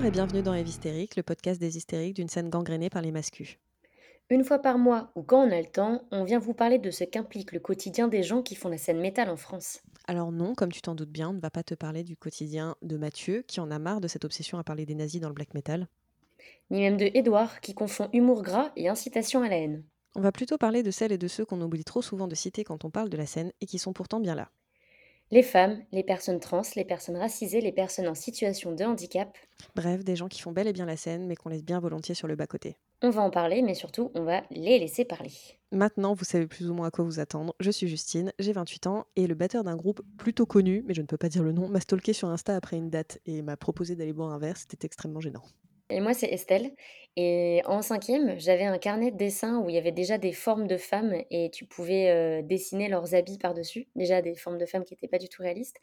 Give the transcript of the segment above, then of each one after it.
Bonjour et bienvenue dans Eve Hystérique, le podcast des hystériques d'une scène gangrénée par les mascus. Une fois par mois ou quand on a le temps, on vient vous parler de ce qu'implique le quotidien des gens qui font la scène métal en France. Alors non, comme tu t'en doutes bien, on ne va pas te parler du quotidien de Mathieu, qui en a marre de cette obsession à parler des nazis dans le black metal. Ni même de Édouard qui confond humour gras et incitation à la haine. On va plutôt parler de celles et de ceux qu'on oublie trop souvent de citer quand on parle de la scène et qui sont pourtant bien là. Les femmes, les personnes trans, les personnes racisées, les personnes en situation de handicap. Bref, des gens qui font bel et bien la scène, mais qu'on laisse bien volontiers sur le bas-côté. On va en parler, mais surtout, on va les laisser parler. Maintenant, vous savez plus ou moins à quoi vous attendre. Je suis Justine, j'ai 28 ans, et le batteur d'un groupe plutôt connu, mais je ne peux pas dire le nom, m'a stalké sur Insta après une date et m'a proposé d'aller boire un verre, c'était extrêmement gênant. Et moi, c'est Estelle. Et en cinquième, j'avais un carnet de dessin où il y avait déjà des formes de femmes et tu pouvais euh, dessiner leurs habits par-dessus. Déjà des formes de femmes qui n'étaient pas du tout réalistes.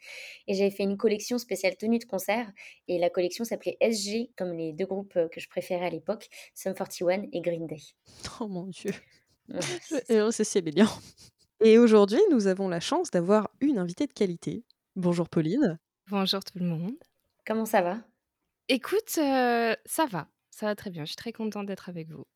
Et j'avais fait une collection spéciale tenue de concert. Et la collection s'appelait SG, comme les deux groupes que je préférais à l'époque, Sum 41 et Green Day. Oh mon dieu. Ouais, c'est bien. Et aujourd'hui, nous avons la chance d'avoir une invitée de qualité. Bonjour Pauline. Bonjour tout le monde. Comment ça va? Écoute, heu, ça va, ça va très bien. Je suis très contente d'être avec vous.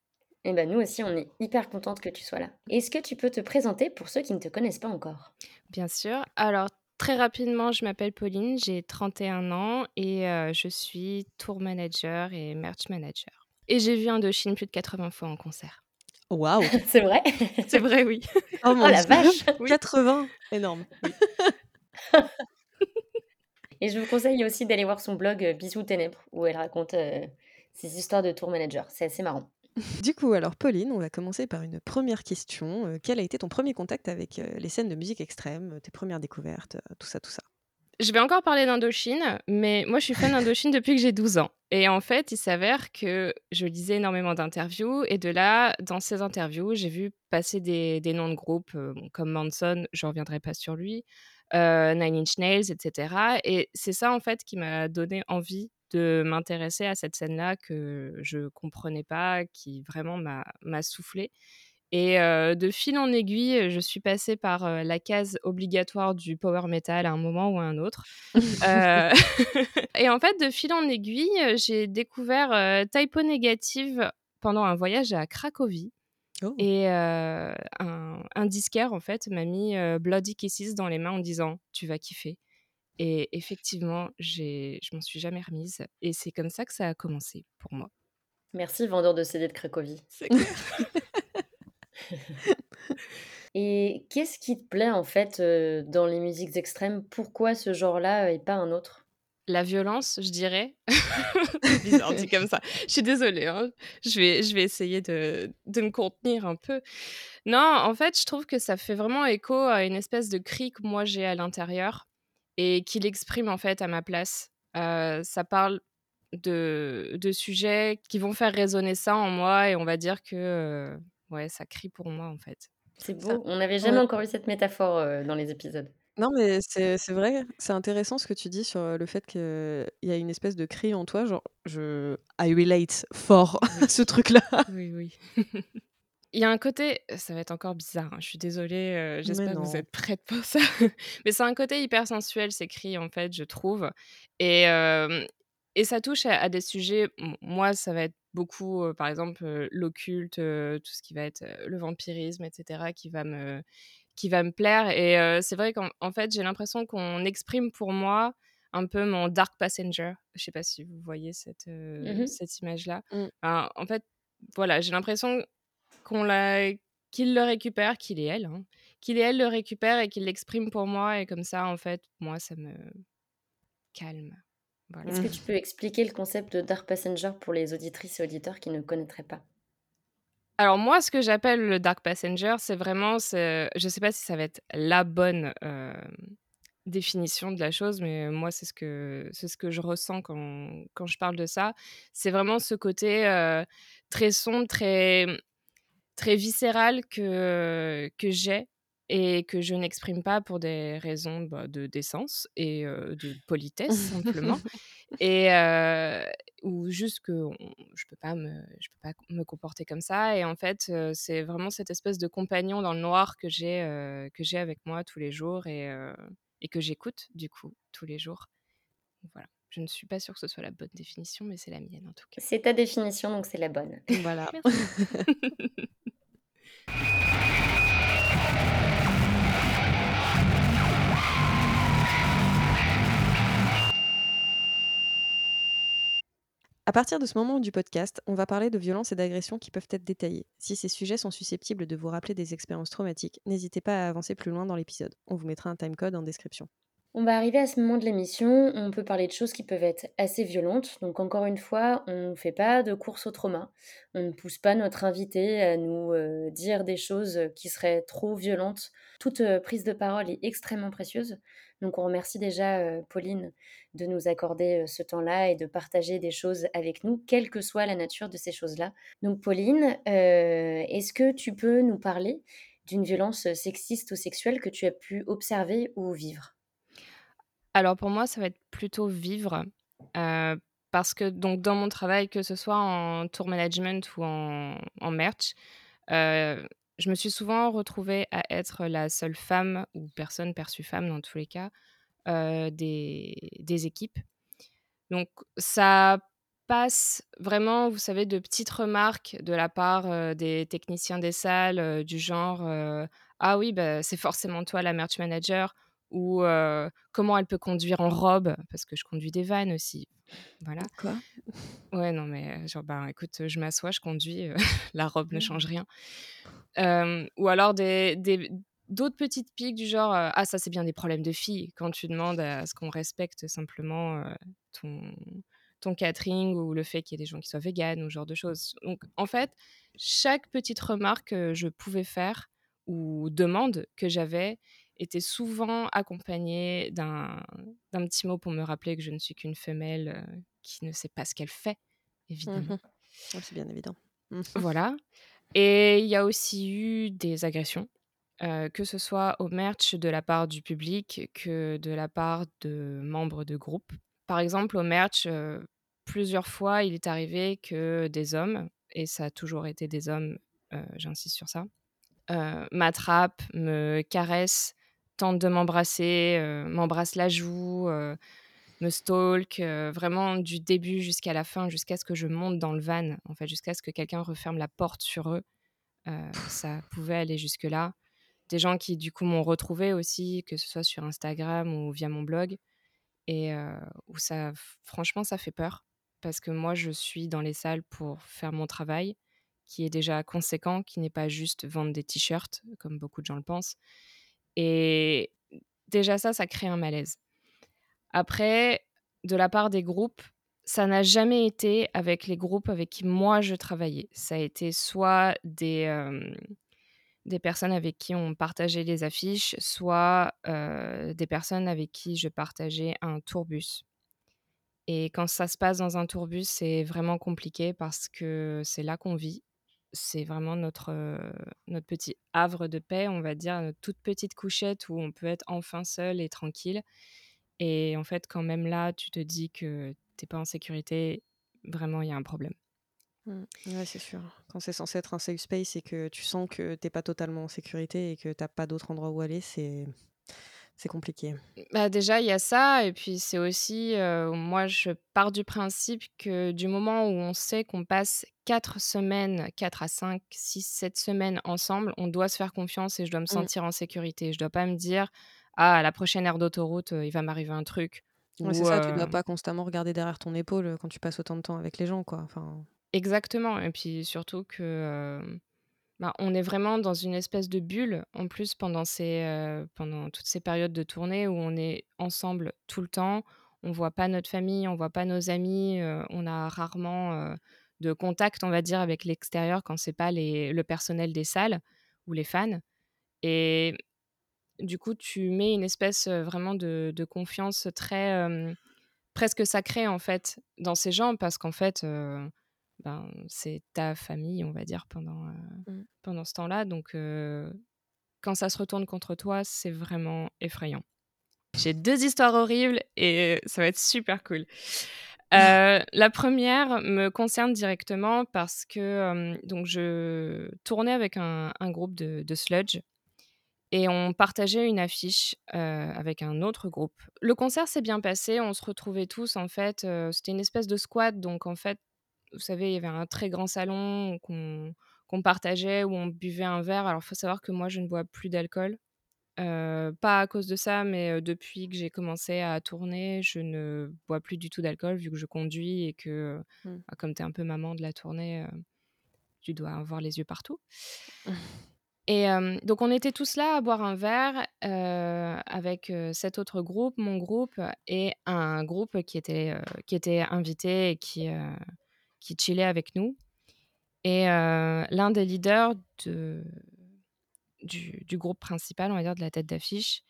Eh ben nous aussi, on est hyper contente que tu sois là. Est-ce que tu peux te présenter pour ceux qui ne te connaissent pas encore? Bien sûr. Alors très rapidement, je m'appelle Pauline, j'ai 31 ans et heu, je suis tour manager et merch manager. Et j'ai vu Indochine plus de 80 fois en concert. Waouh. C'est vrai? C'est vrai, oui. Oh mon Oh la Dieu. vache 80, énorme. Oui. Et je vous conseille aussi d'aller voir son blog euh, Bisous Ténèbres, où elle raconte euh, ses histoires de tour manager. C'est assez marrant. Du coup, alors Pauline, on va commencer par une première question. Euh, quel a été ton premier contact avec euh, les scènes de musique extrême, tes premières découvertes, euh, tout ça, tout ça? Je vais encore parler d'Indochine, mais moi je suis fan d'Indochine depuis que j'ai 12 ans. Et en fait, il s'avère que je lisais énormément d'interviews et de là, dans ces interviews, j'ai vu passer des, des noms de groupes euh, comme Manson, je ne reviendrai pas sur lui, Nine Inch Nails, etc. Et c'est ça en fait qui m'a donné envie de m'intéresser à cette scène-là que je comprenais pas, qui vraiment m'a soufflé. Et heu, de fil en aiguille, je suis passée par, heu, la case obligatoire du power metal à un moment ou à un autre. Et en fait, de fil en aiguille, j'ai découvert, heu, Type O Negative pendant un voyage à Cracovie Oh. et un un disquaire, en fait, m'a mis, Bloody Kisses dans les mains en disant: «Tu vas kiffer» et effectivement, j'ai je m'en suis jamais remise et c'est comme ça que ça a commencé pour moi. Merci, vendeur de CD de Cracovie. Et qu'est-ce qui te plaît en fait euh, dans les musiques extrêmes? Pourquoi ce genre-là et pas un autre? La violence, je dirais. C'est bizarre dit comme ça. Je suis désolée, hein. Je vais je vais essayer de de me contenir un peu. Non, en fait, je trouve que ça fait vraiment écho à une espèce de cri que moi j'ai à l'intérieur et qu'il exprime en fait à ma place. Heu, ça parle de de sujets qui vont faire résonner ça en moi et on va dire que, heu, ouais, ça crie pour moi en fait. C'est Ça- beau, on n'avait jamais ouais. encore eu cette métaphore euh, dans les épisodes. Non, mais c'est c'est vrai, c'est intéressant ce que tu dis sur le fait qu'il y a une espèce de cri en toi, genre, je... I relate fort à ce truc-là. Oui, oui. Il y a un côté ça va être encore bizarre, hein, je suis désolée, heu, j'espère que vous non. êtes prêtes pour ça. Mais c'est un côté hyper sensuel ces cris, en fait, je trouve et hem et ça touche à à des sujets m moi, ça va être beaucoup, heu, par exemple, heu, l'occulte, heu, tout ce qui va être, heu, le vampirisme et cetera qui va me qui va me plaire et c'est vrai qu'en en fait, j'ai l'impression qu'on exprime pour moi un peu mon dark passenger. Je sais pas si vous voyez cette, Mhm. cette image-là? Mm. Ben, en fait, voilà, j'ai l'impression qu'on l'a qu'il le récupère, qu'il et elle, hein, qu'il et elle le récupèrent et qu'il l'exprime pour moi et comme ça, en fait, moi, ça me calme. Voilà. Est-ce que tu peux expliquer le concept de Dark Passenger pour les auditrices et auditeurs qui ne connaîtraient pas? Alors moi, ce que j'appelle le dark passenger, c'est vraiment je sais pas si ça va être la bonne, définition de la chose, mais moi, c'est ce que c'est ce que je ressens quand quand je parle de ça. C'est vraiment ce côté, très sombre, très, mmh, très viscéral que que j'ai et que je n'exprime pas pour des raisons, bah, de décence et de politesse simplement et ou juste que on je peux pas me je peux pas me comporter comme ça et en fait, c'est vraiment cette espèce de compagnon dans le noir que j'ai, que j'ai avec moi tous les jours et que j'écoute du coup tous les jours. Voilà. Je ne suis pas sûre que ce soit la bonne définition, mais c'est la mienne en tout cas. C'est ta définition, donc c'est la bonne. Voilà. À partir de ce moment du podcast, on va parler de violences et d'agressions qui peuvent être détaillées. Si ces sujets sont susceptibles de vous rappeler des expériences traumatiques, n'hésitez pas à avancer plus loin dans l'épisode. On vous mettra un timecode en description. On va arriver à ce moment de l'émission, on peut parler de choses qui peuvent être assez violentes. Donc encore une fois, on ne fait pas de course au trauma. On ne pousse pas notre invité à nous euh, dire des choses qui seraient trop violentes. Toute euh, prise de parole est extrêmement précieuse. Donc on remercie déjà euh, Pauline de nous accorder ce temps-là et de partager des choses avec nous, quelle que soit la nature de ces choses-là. Donc Pauline, est-ce que tu peux nous parler d'une violence sexiste ou sexuelle que tu as pu observer ou vivre? Alors pour moi, ça va être plutôt vivre, parce que donc dans mon travail, que ce soit en tour management ou en merch, je me suis souvent retrouvée à être la seule femme ou personne perçue femme dans tous les cas, des équipes. Donc ça passe vraiment, vous savez, de petites remarques de la part, des techniciens des salles, du genre, «Ah oui, bah, c'est forcément toi la merch manager» ou «Comment elle peut conduire en robe?» parce que je conduis des vannes aussi. Voilà. Quoi Ouais, non, mais genre, ben, écoute, je m'assois, je conduis, la robe ne change rien. Ou alors des d'autres petites piques du genre, «Ah ça, c'est bien des problèmes de filles», quand tu demandes à ce qu'on respecte simplement, ton ton catering ou le fait qu'il y ait des gens qui soient véganes ou ce genre de choses. Donc en fait, chaque petite remarque que je pouvais faire ou demande que j'avais était souvent accompagnée d'un petit mot pour me rappeler que je ne suis qu'une femelle, heu, qui ne sait pas ce qu'elle fait, évidemment. Mmh Ouais, c'est bien évident. Mmh. Voilà et il y a aussi eu des agressions, heu, que ce soit au merch de la part du public que de la part de membres de groupe. Par exemple, au merch, heu, plusieurs fois, il est arrivé que des hommes, et ça a toujours été des hommes, j'insiste sur ça, m'attrapent, me caressent, de m'embrasser, heu, m'embrassent la joue, heu, me stalk, heu, vraiment du début jusqu'à la fin, jusqu'à ce que je monte dans le van, en fait, jusqu'à ce que quelqu'un referme la porte sur eux. Ça pouvait aller jusque-là. Des gens qui, du coup, m'ont retrouvée aussi, que ce soit sur Instagram ou via mon blog et où ça franchement, ça fait peur parce que moi, je suis dans les salles pour faire mon travail qui est déjà conséquent, qui n'est pas juste vendre des t-shirts comme beaucoup de gens le pensent et déjà ça, ça crée un malaise. Après, de la part des groupes, ça n'a jamais été avec les groupes avec qui moi je travaillais. Ça a été soit des, des personnes avec qui on partageait les affiches, soit, des personnes avec qui je partageais un tourbus et quand ça se passe dans un tourbus, c'est vraiment compliqué parce que c'est là qu'on vit. C'est vraiment notre, notre petit havre de paix, on va dire, notre toute petite couchette où on peut être enfin seul et tranquille et en fait, quand même là, tu te dis que tu es pas en sécurité, vraiment, il y a un problème. Mmh. Ouais, c'est sûr. Quand c'est censé être un safe space et que tu sens que t'es pas totalement en sécurité et que t'as pas d'autre endroit où aller, c'est c'est compliqué. Bah, déjà, il y a ça et puis c'est aussi, moi, je pars du principe que du moment où on sait qu'on passe 4 semaines, 4 à 5, 6, 7 semaines ensemble, on doit se faire confiance et je dois me Mmh. sentir en sécurité. Je dois pas me dire: «Ah, à la prochaine aire d'autoroute, il va m'arriver un truc» Ouais, c'est ça, tu dois heu pas constamment regarder derrière ton épaule, quand tu passes autant de temps avec les gens, quoi. Enfin exactement et puis surtout que, bah, on est vraiment dans une espèce de bulle, en plus pendant ces, pendant toutes ces périodes de tournée où on est ensemble tout le temps. On voit pas notre famille, on voit pas nos amis, on a rarement, de contact, on va dire, avec l'extérieur quand c'est pas les le personnel des salles ou les fans et du coup, tu mets une espèce, vraiment de de confiance très, presque sacrée, en fait, dans ces gens parce qu'en fait, ben, c'est ta famille, on va dire, pendant, heu, Mmh. pendant ce temps-là donc heu, quand ça se retourne contre toi, c'est vraiment effrayant. J'ai 2 histoires horribles et ça va être super cool. Heu, la première me concerne directement parce que, donc je tournais avec un un groupe de de sludge et on partageait une affiche, avec un autre groupe. Le concert s'est bien passé, on se retrouvait tous en fait, c'était une espèce de squat donc en fait, vous savez, il y avait un très grand salon qu'on qu'on partageait où on buvait un verre. Alors il faut savoir que moi je ne bois plus d'alcool, heu, pas à cause de ça, mais depuis que j'ai commencé à tourner, je ne bois plus du tout d'alcool vu que je conduis et que, Mmh. bah, comme tu es un peu maman de la tournée, tu dois avoir les yeux partout et donc on était tous là à boire un verre, avec, cet autre groupe, mon groupe et un groupe qui était, qui était invité et qui, qui chillait avec nous et heu, l'un des leaders de du du groupe principal, on va dire, de la tête d'affiche,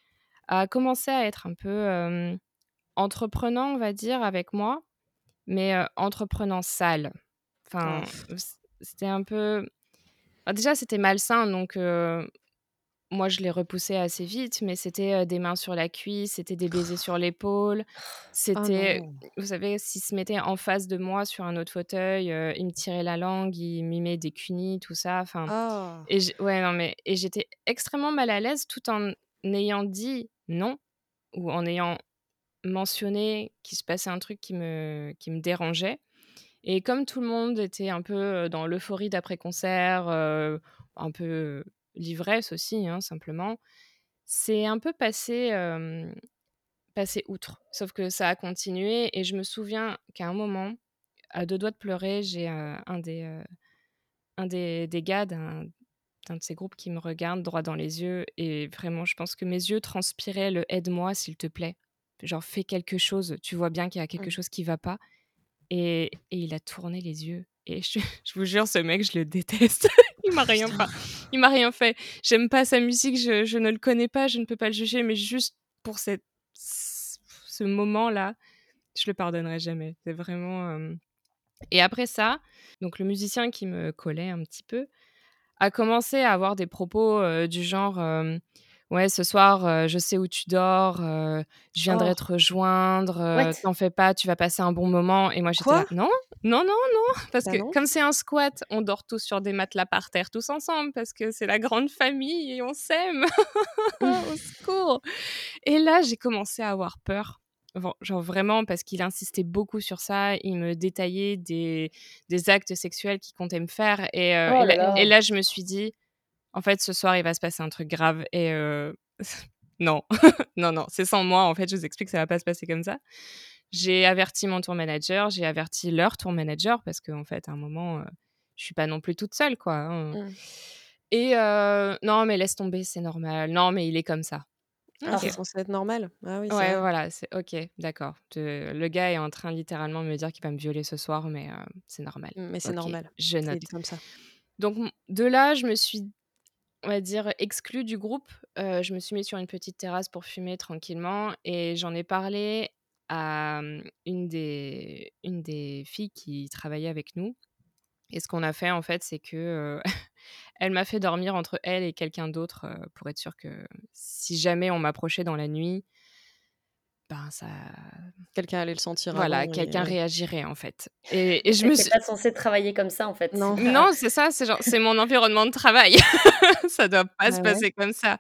a commencé à être un peu, hem, entreprenant, on va dire, avec moi, mais heu, entreprenant sale. Enfin, c'était un peu bah, déjà, c'était malsain donc moi, je l'ai repoussé assez vite, mais c'était, des mains sur la cuisse, c'était des baisers sur l'épaule, Oh c'était vous savez, s'il se mettait en face de moi sur un autre fauteuil, heu, il me tirait la langue, il mimait des cunis, tout ça, enfin Ah! et ouais, non, mais et j'étais extrêmement mal à l'aise tout en ayant dit non ou en ayant mentionné qu'il se passait un truc qui me qui me dérangeait et comme tout le monde était un peu, dans l'euphorie d'après-concert, un peu l'ivresse aussi, hein, simplement, c'est un peu passé, passé outre. Sauf que ça a continué et je me souviens qu'à un moment, à 2 doigts de pleurer, j'ai, un des, un des des gars d'un d'un de ces groupes qui me regarde droit dans les yeux et vraiment, je pense que mes yeux transpiraient le «aide-moi s'il te plaît». Genre: «Fais quelque chose, tu vois bien qu'il y a quelque Mmh. chose qui va pas» et et il a tourné les yeux et je je vous jure, ce mec, je le déteste. Il m'a rien il m'a rien fait. J'aime pas sa musique, je je ne le connais pas, je ne peux pas le juger, mais juste pour cette ce moment-là, je le pardonnerai jamais. C'est vraiment, hem et après ça, donc le musicien qui me collait un petit peu, a commencé à avoir des propos, heu, du genre, hem: «Ouais, ce soir, je sais où tu dors, je viendrai Oh! te rejoindre, t'en fais pas, tu vas passer un bon moment» et moi j'étais Quoi? là: «Non, non, non, non!» parce Bah que non. comme c'est un squat, on dort tous sur des matelas par terre tous ensemble parce que c'est la grande famille et on s'aime. Au secours et là, j'ai commencé à avoir peur. Genre vraiment parce qu'il insistait beaucoup sur ça, il me détaillait des des actes sexuels qu'il comptait me faire et heu Oh et là là et là! je me suis dit: «En fait, ce soir, il va se passer un truc grave et heu, non, non, non, c'est sans moi, en fait, je vous explique, ça va pas se passer comme ça». J'ai averti mon tour manager, j'ai averti leur tour manager parce qu'en fait, à un moment, heu, je suis pas non plus toute seule, quoi, hein Mmh. et «Non, mais laisse tomber, c'est normal. Non, mais il est comme ça». Ah, c'est OK. Oh! censé être normal? Ah oui, c'est Ouais, voilà, c'est OK, d'accord. Le gars est en train littéralement de me dire qu'il va me violer ce soir, mais heu, c'est normal. Mais c'est normal. je C'est note. il est comme ça. Donc de là, je me suis, on va dire, exclue du groupe. Heu, je me suis mise sur une petite terrasse pour fumer tranquillement et j'en ai parlé à, mmh, une des une des filles qui travaillait avec nous et ce qu'on a fait, en fait, c'est que, elle m'a fait dormir entre elle et quelqu'un d'autre, pour être sûre que si jamais on m'approchait dans la nuit ben ça Quelqu'un allait le sentir voilà, et quelqu'un réagirait, en fait et et je tu me suis pas censée travailler comme ça, en fait. Non. non, c'est ça, c'est genre c'est mon environnement de travail. Ça doit pas Bah se ouais. passer comme ça.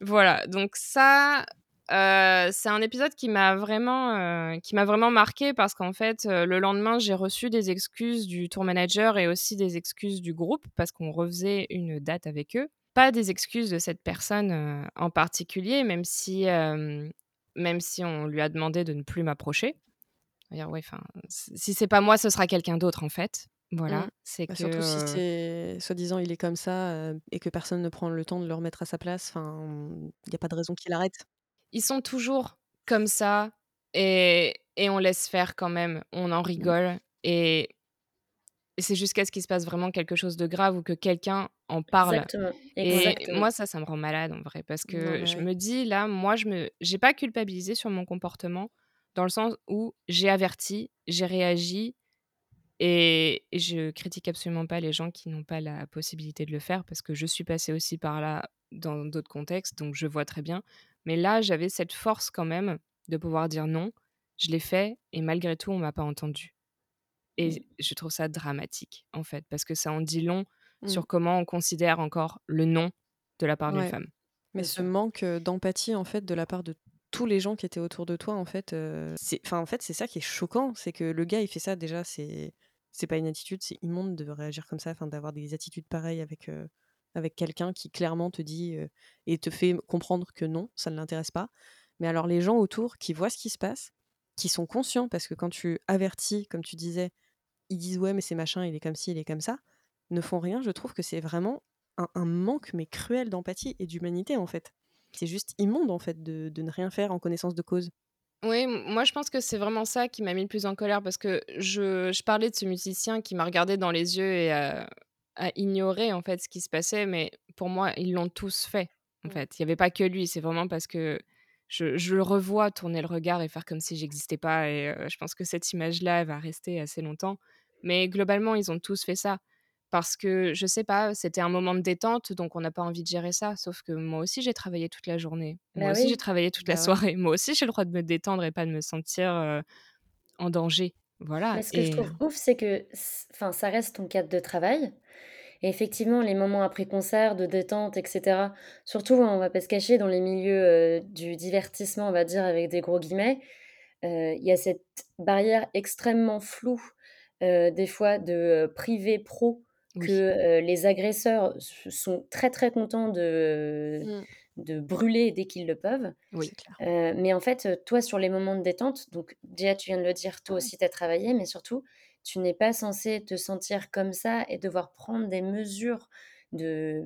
Voilà, donc ça, c'est un épisode qui m'a vraiment, qui m'a vraiment marquée parce qu'en fait, le lendemain, j'ai reçu des excuses du tour manager et aussi des excuses du groupe parce qu'on refaisait une date avec eux. Pas des excuses de cette personne, en particulier, même si, même si on lui a demandé de ne plus m'approcher. Dire ouais, si c'est pas moi, ce sera quelqu'un d'autre, en fait. Mmh. Voilà, c'est Bah, que, surtout si c'est soi-disant il est comme ça, et que personne ne prend le temps de le remettre à sa place, il y a pas de raison qu'il arrête. Ils sont toujours comme ça et et on laisse faire quand même. On en Mmh. rigole et c'est jusqu'à ce qu'il se passe vraiment quelque chose de grave ou que quelqu'un en parle Exactement, et moi, ça, ça me rend malade, en vrai, parce que mais je me dis là, moi, je me j'ai pas culpabilisé sur mon comportement dans le sens où j'ai averti, j'ai réagi et je critique absolument pas les gens qui n'ont pas la possibilité de le faire parce que je suis passée aussi par là dans d'autres contextes, donc je vois très bien. Mais là, j'avais cette force quand même de pouvoir dire non. Je l'ai fait et malgré tout, on m'a pas entendue et Mmh. je trouve ça dramatique, en fait, parce que ça en dit long Mmh. sur comment on considère encore le non de la part d'une Ouais. femme. Mais ce manque, d'empathie, en fait, de la part de tous les gens qui étaient autour de toi, en fait, c'est enfin, en fait, c'est ça qui est choquant. C'est que le gars, il fait ça déjà, c'est c'est pas une attitude, c'est immonde de réagir comme ça, enfin, d'avoir des attitudes pareilles avec, avec quelqu'un qui clairement te dit, et te fait comprendre que non, ça ne l'intéresse pas. Mais alors les gens autour qui voient ce qui se passe, qui sont conscients parce que quand tu avertis, comme tu disais, ils disent: «Ouais, mais c'est machin, il est comme ci, il est comme ça», ne font rien. Je trouve que c'est vraiment un manque, mais cruel d'empathie et d'humanité, en fait. C'est juste immonde, en fait, de ne rien faire en connaissance de cause. Oui, moi, je pense que c'est vraiment ça qui m'a mis le plus en colère parce que je parlais de ce musicien qui m'a regardé dans les yeux et a ignoré, en fait, ce qui se passait, mais pour moi, ils l'ont tous fait, en Mmh. fait. Il y avait pas que lui, c'est vraiment parce que je je le revois tourner le regard et faire comme si j'existais pas et je pense que cette image-là, elle va rester assez longtemps. Mais globalement, ils ont tous fait ça parce que, je sais pas, c'était un moment de détente, donc on n'a pas envie de gérer ça. Sauf que moi aussi, j'ai travaillé toute la journée. Moi Bah aussi, j'ai travaillé toute la Bah, ouais. soirée. Moi aussi, j'ai le droit de me détendre et pas de me sentir, en danger. Voilà Mais ce que je trouve ouf, c'est que enfin, ça reste ton cadre de travail et effectivement, les moments après concert de détente et cetera, surtout, on va pas se cacher, dans les milieux, heu, du «divertissement», on va dire avec des gros guillemets, heu, il y a cette barrière extrêmement floue, heu, des fois de, privé pro que, oui, les agresseurs sont très, très contents de Mmh. de brûler dès qu'ils le peuvent. oui, clair. Mais en fait, toi, sur les moments de détente, donc déjà, tu viens de le dire, toi aussi, tu as travaillé, mais surtout, tu n'es pas censé te sentir comme ça et devoir prendre des mesures de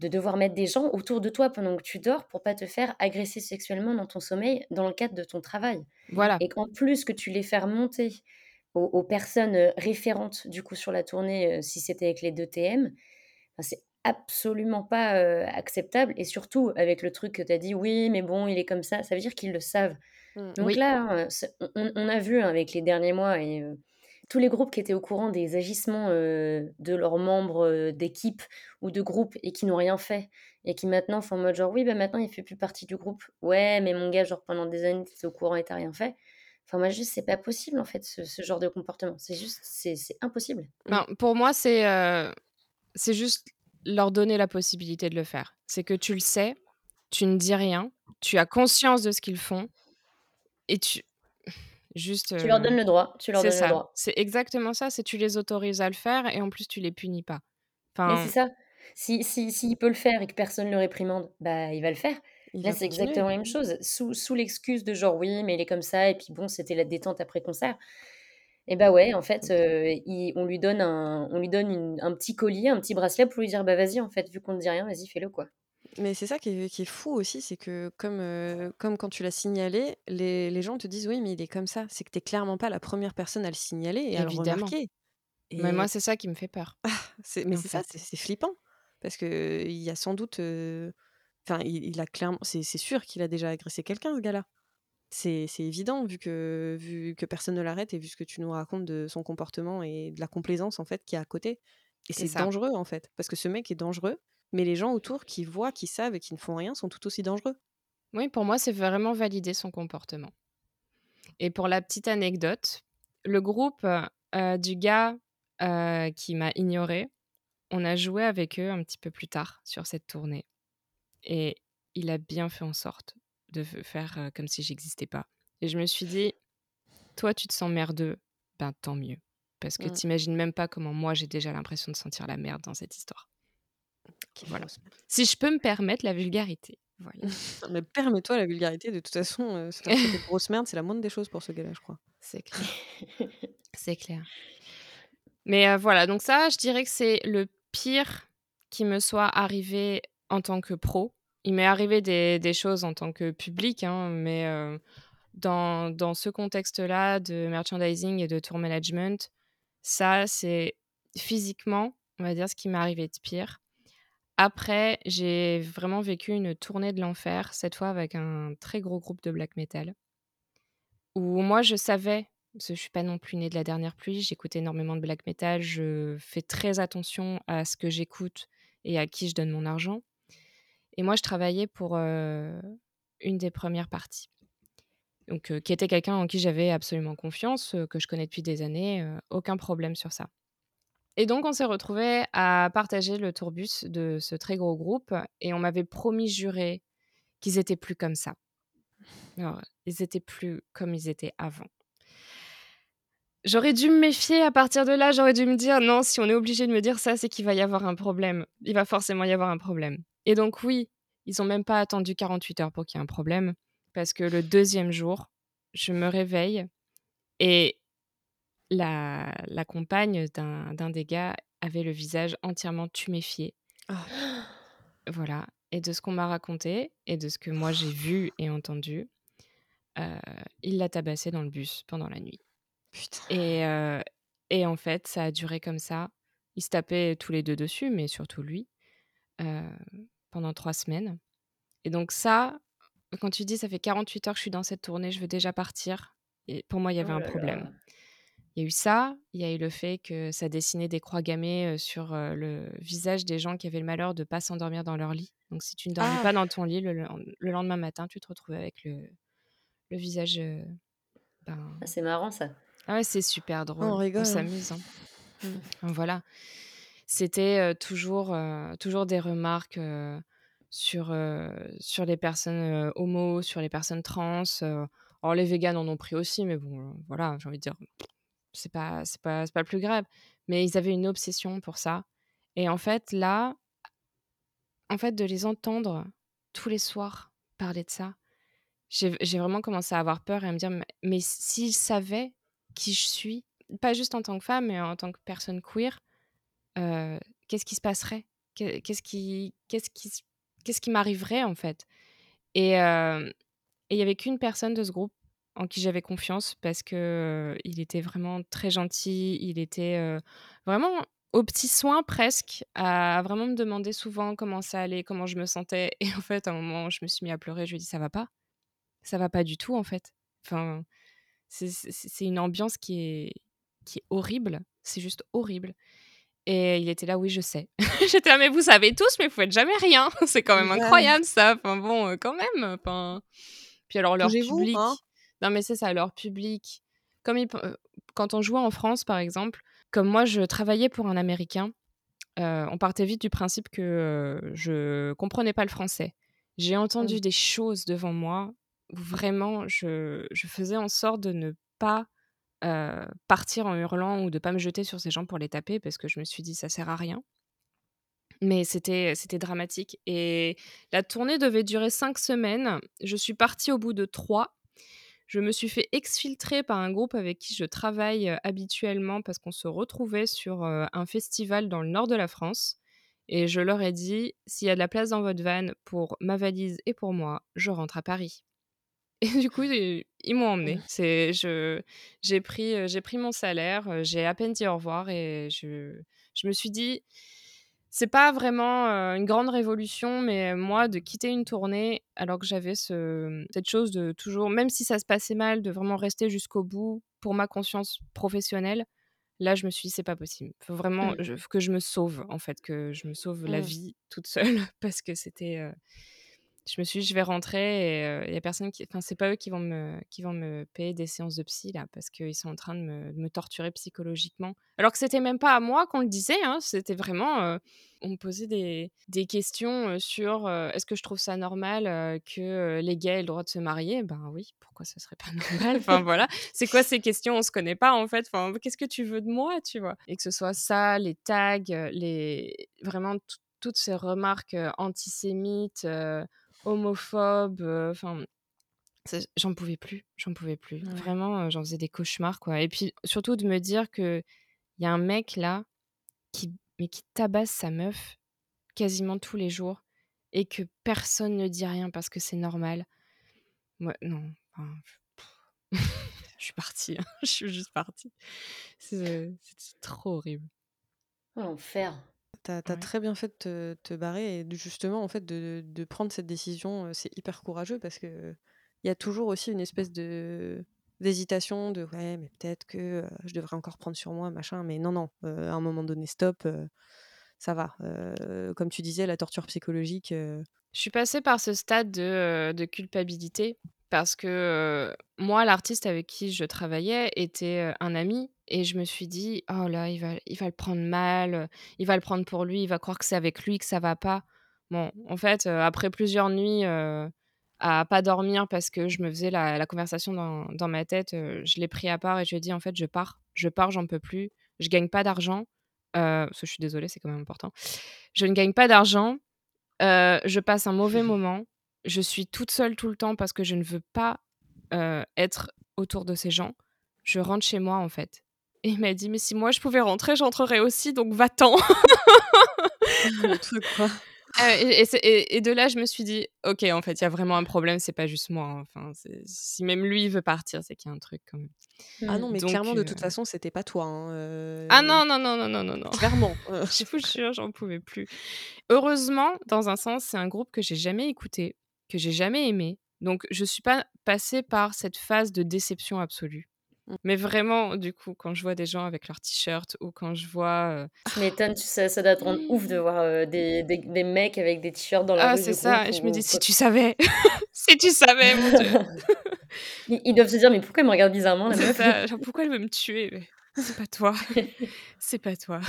de devoir mettre des gens autour de toi pendant que tu dors pour pas te faire agresser sexuellement dans ton sommeil, dans le cadre de ton travail voilà, et qu'en plus que tu les fais remonter aux aux personnes, heu, référentes, du coup, sur la tournée, heu, si c'était avec les 2 TM, Enfin, c'est absolument pas, heu, acceptable et surtout avec le truc que tu as dit: «Oui, mais bon, il est comme ça», ça veut dire qu'ils le savent. Mmh. Donc oui, là, hein, on a vu, hein, avec les derniers mois et tous les groupes qui étaient au courant des agissements, heu, de leurs membres, heu, d'équipe ou de groupe et qui n'ont rien fait et qui maintenant font en mode genre: «Oui, bah, maintenant il fait plus partie du groupe». «Ouais, mais mon gars, genre pendant des années, tu étais au courant et tu as rien fait». Enfin moi juste c'est pas possible en fait ce ce genre de comportement. C'est juste c'est impossible. Ben, pour moi, c'est, heu, c'est juste leur donner la possibilité de le faire. C'est que tu le sais, tu ne dis rien, tu as conscience de ce qu'ils font et tu juste, Tu leur heu donnes le droit, tu leur le ça, droit. c'est exactement ça, c'est tu les autorises à le faire et en plus tu les punis pas. Mais c'est Enfin, ça. Si si s'il peut le faire et que personne le réprimande, bah, il va le faire. Il Là, c'est exactement la même chose. Sous sous l'excuse de genre: «Oui, mais il est comme ça et puis bon, c'était la détente après concert». Et bah, ouais, en fait, il on lui donne un on lui donne une un petit collier, un petit bracelet pour lui dire: «Bah, vas-y, en fait, vu qu'on ne dit rien, vas-y, fais-le, quoi». Mais c'est ça qui est qui est fou aussi, c'est que comme, heu, comme quand tu l'as signalé, les les gens te disent: «Oui, mais il est comme ça». C'est que tu es clairement pas la première personne à le signaler et à le remarquer. Mais moi, c'est ça qui me fait peur, mais c'est ça, c'est flippant. Parce qu'il y a sans doute, heu, enfin, il il a clairement c'est c'est sûr qu'il a déjà agressé quelqu'un, ce gars-là. C'est c'est évident vu que vu que personne ne l'arrête et vu ce que tu nous racontes de son comportement et de la complaisance, en fait, qu'il y a à côté. Et C'est dangereux, en fait, parce que ce mec est dangereux, mais les gens autour qui voient, qui savent et qui ne font rien sont tout aussi dangereux. Oui, pour moi, c'est vraiment valider son comportement. Et pour la petite anecdote, le groupe, heu, du gars, heu, qui m'a ignorée, on a joué avec eux un petit peu plus tard sur cette tournée et il a bien fait en sorte de faire, heu, comme si j'existais pas et je me suis dit: «Toi, tu te sens merdeux, ben, tant mieux, parce que Mmh. tu imagines même pas comment moi j'ai déjà l'impression de sentir la merde dans cette histoire». Voilà. Si je peux me permettre la vulgarité, voilà. Mais permets-toi la vulgarité, de toute façon, faire traiter de grosse merde, c'est la moindre des choses pour ce gars-là, je crois. C'est clair, c'est clair. Mais heu, voilà, donc ça, je dirais que c'est le pire qui me soit arrivé en tant que pro. Il m'est arrivé des des choses en tant que public, hein, mais heu, dans dans ce contexte-là de merchandising et de tour management, ça, c'est physiquement, on va dire, ce qui m'est arrivé de pire. Après, j'ai vraiment vécu une tournée de l'enfer, cette fois avec un très gros groupe de black metal. Où moi je savais, parce que je suis pas non plus née de la dernière pluie, j'écoute énormément de black metal, je fais très attention à ce que j'écoute et à qui je donne mon argent et moi je travaillais pour, heu, une des premières parties. Donc, heu, qui était quelqu'un en qui j'avais absolument confiance, heu, que je connais depuis des années, aucun problème sur ça. Et donc on s'est retrouvés à partager le tourbus de ce très gros groupe et on m'avait promis juré qu'ils étaient plus comme ça. Ils étaient plus comme ils étaient avant. J'aurais dû me méfier à partir de là, j'aurais dû me dire: «Non, si on est obligé de me dire ça, c'est qu'il va y avoir un problème. Il va forcément y avoir un problème» et donc oui, ils ont même pas attendu 48 heures pour qu'il y ait un problème parce que le deuxième jour, je me réveille et la la compagne d'un des gars avait le visage entièrement tuméfié. Ah. Voilà et de ce qu'on m'a raconté et de ce que moi j'ai vu et entendu, heu, il l'a tabassée dans le bus pendant la nuit. Putain. Et heu et en fait, ça a duré comme ça. Ils se tapaient tous les 2 dessus, mais surtout lui, heu, pendant 3 semaines et donc ça, quand tu dis: «Ça fait 48 heures que je suis dans cette tournée, je veux déjà partir» et pour moi, il y avait Oh un problème. là. Il y a eu ça, il y a eu le fait que ça dessinait des croix gammées, sur, le visage des gens qui avaient le malheur de pas s'endormir dans leur lit. Donc si tu ne dormais Ah! pas dans ton lit, le len le lendemain matin, tu te retrouvais avec le le visage, heu, ben Ah, c'est marrant ça. ah ouais, c'est super on drôle. On rigole, hein. s'amuse, hein. Mmh. Voilà. C'était, toujours, toujours des remarques, sur, sur les personnes, heu, homos, sur les personnes trans. Alors les véganes en ont pris aussi, mais bon, voilà, j'ai envie de dire, c'est pas c'est pas c'est pas le plus grave. Mais ils avaient une obsession pour ça et en fait, là, en fait, de les entendre tous les soirs parler de ça, j'ai vraiment commencé à avoir peur et à me dire: «Mais mais s'ils savaient qui je suis, pas juste en tant que femme, mais en tant que personne queer, qu'est-ce qui se passerait? Qu'est qu'est-ce qui qu'est-ce qui qu'est-ce qui m'arriverait, en fait? Et il y avait qu'une personne de ce groupe en qui j'avais confiance parce que, il était vraiment très gentil, il était, vraiment aux petits soins presque, à vraiment me demander souvent comment ça allait, comment je me sentais et en fait, à un moment, je me suis mis à pleurer, je lui ai dit: «Ça va pas, ça va pas du tout, en fait». Enfin, c'est une ambiance qui est qui est horrible, c'est juste horrible. Et il était là: «Oui, je sais». J'étais là: «Mais vous savez tous, mais vous faites jamais rien. C'est quand même incroyable ça. Enfin bon, quand même, enfin» puis alors leur Bougez-vous, hein? Non mais c'est ça, leur public, comme ils quand on jouait en France, par exemple, comme moi je travaillais pour un Américain, on partait vite du principe que, heu, je comprenais pas le français. J'ai Mmh. entendu des choses devant moi où vraiment je je faisais en sorte de ne pas partir en hurlant ou de pas me jeter sur ces gens pour les taper parce que je me suis dit: «Ça sert à rien». Mais c'était c'était dramatique et la tournée devait durer 5 semaines. Je suis partie au bout de 3. Je me suis fait exfiltrer par un groupe avec qui je travaille, habituellement parce qu'on se retrouvait sur, un festival dans le nord de la France et je leur ai dit: «S'il y a de la place dans votre van pour ma valise et pour moi, je rentre à Paris». Et du coup, ils m'ont emmenée. C'est je j'ai pris, j'ai pris mon salaire, j'ai à peine dit au revoir et je je me suis dit: «C'est pas vraiment, une grande révolution, mais moi, de quitter une tournée alors que j'avais ce cette chose de toujours même si ça se passait mal, de vraiment rester jusqu'au bout pour ma conscience professionnelle». Là, je me suis dit: «C'est pas possible. Faut vraiment Mmh. je que je me sauve, en fait, que je me sauve la Mmh. vie toute seule» parce que c'était, je me suis dit: «Je vais rentrer et il y a personne qui enfin, c'est pas eux qui vont me qui vont me payer des séances de psy là, parce qu'ils sont en train de me me torturer psychologiquement». Alors que c'était même pas à moi qu'on le disait, hein, c'était vraiment, on me posait des des questions, sur, «Est-ce que je trouve ça normal, que, les gays aient le droit de se marier?» ben oui, pourquoi ça serait pas normal? Enfin voilà, c'est quoi ces questions? On se connaît pas en fait, enfin, qu'est-ce que tu veux de moi, tu vois? Et que ce soit ça, les tags, les vraiment tout toutes ces remarques, antisémites, Homophobe, heu, enfin, c'est j'en pouvais plus, j'en pouvais plus. Ouais. Vraiment, heu, j'en faisais des cauchemars, quoi et puis surtout de me dire qu'il y a un mec là qui mais qui tabasse sa meuf quasiment tous les jours et que personne ne dit rien parce que c'est normal. Moi non, enfin, je suis partie, hein, je suis juste partie. C'est c'était trop horrible. Oh l'enfer. Tu as Ouais. très bien fait de te te barrer et de justement, en fait, de de prendre cette décision, c'est hyper courageux parce qu'il y a toujours aussi une espèce de d'hésitation de: «Ouais, mais peut-être que, je devrais encore prendre sur moi, machin», mais non, non, à un moment donné, stop, ça va. Comme tu disais, la torture psychologique, Je suis passée par ce stade de culpabilité parce que, moi, l'artiste avec qui je travaillais était, un ami et je me suis dit: «Oh là, il va il va le prendre mal, il va le prendre pour lui, il va croire que c'est avec lui que ça va pas». Bon, en fait, après plusieurs nuits, à pas dormir parce que je me faisais la la conversation dans dans ma tête, je l'ai pris à part et je lui ai dit: «En fait, je pars, je pars, j'en peux plus, je gagne pas d'argent», heu, parce que je suis désolée, c'est quand même important. «Je ne gagne pas d'argent, je passe un mauvais moment, je suis toute seule tout le temps parce que je ne veux pas, être autour de ces gens. Je rentre chez moi, en fait» et il m'a dit: «Mais si moi je pouvais rentrer, je rentrerais aussi, donc va-t'en!» Le truc, quoi. Heu et de là, je me suis dit: «OK, en fait, il y a vraiment un problème, c'est pas juste moi, hein, enfin, si même lui, veut partir, c'est qu'il y a un truc quand même». Ah non, mais Donc clairement, de toute façon, c'était pas toi, hein, ah non, non, non, non, non, non, non. clairement, heu, Je vous jure, j'en pouvais plus. Heureusement, dans un sens, c'est un groupe que j'ai jamais écouté, que j'ai jamais aimé, donc je suis pas passée par cette phase de déception absolue. mmh. Mais vraiment, du coup, quand je vois des gens avec leurs t-shirts ou quand je vois, heu Tu m'étonnes, tu ça ça doit te rendre ouf de voir, heu, des des des mecs avec des t-shirts dans la ah, rue c'est du ça je me dis: ou «Si tu savais, si tu savais, mon Dieu!» Ils ils doivent se dire: «Mais pourquoi elle me regarde bizarrement la C'est meuf?» ça, genre: «Pourquoi elle veut me tuer?» mais c'est pas toi, c'est pas toi.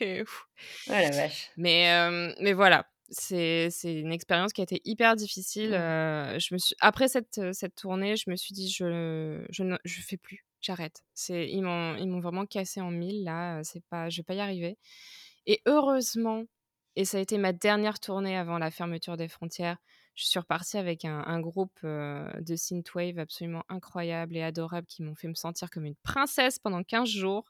Mais Oh la vache. mais mais voilà, c'est une expérience qui a été hyper difficile, je me suis après cette, cette tournée, je me suis dit: «Je je ne je fais plus, j'arrête». C'est ils m'ont ils m'ont vraiment cassée en mille là, c'est pas je vais pas y arriver. Et heureusement et ça a été ma dernière tournée avant la fermeture des frontières, je suis repartie avec un un groupe, de synthwave absolument incroyable et adorable qui m'ont fait me sentir comme une princesse pendant 15 jours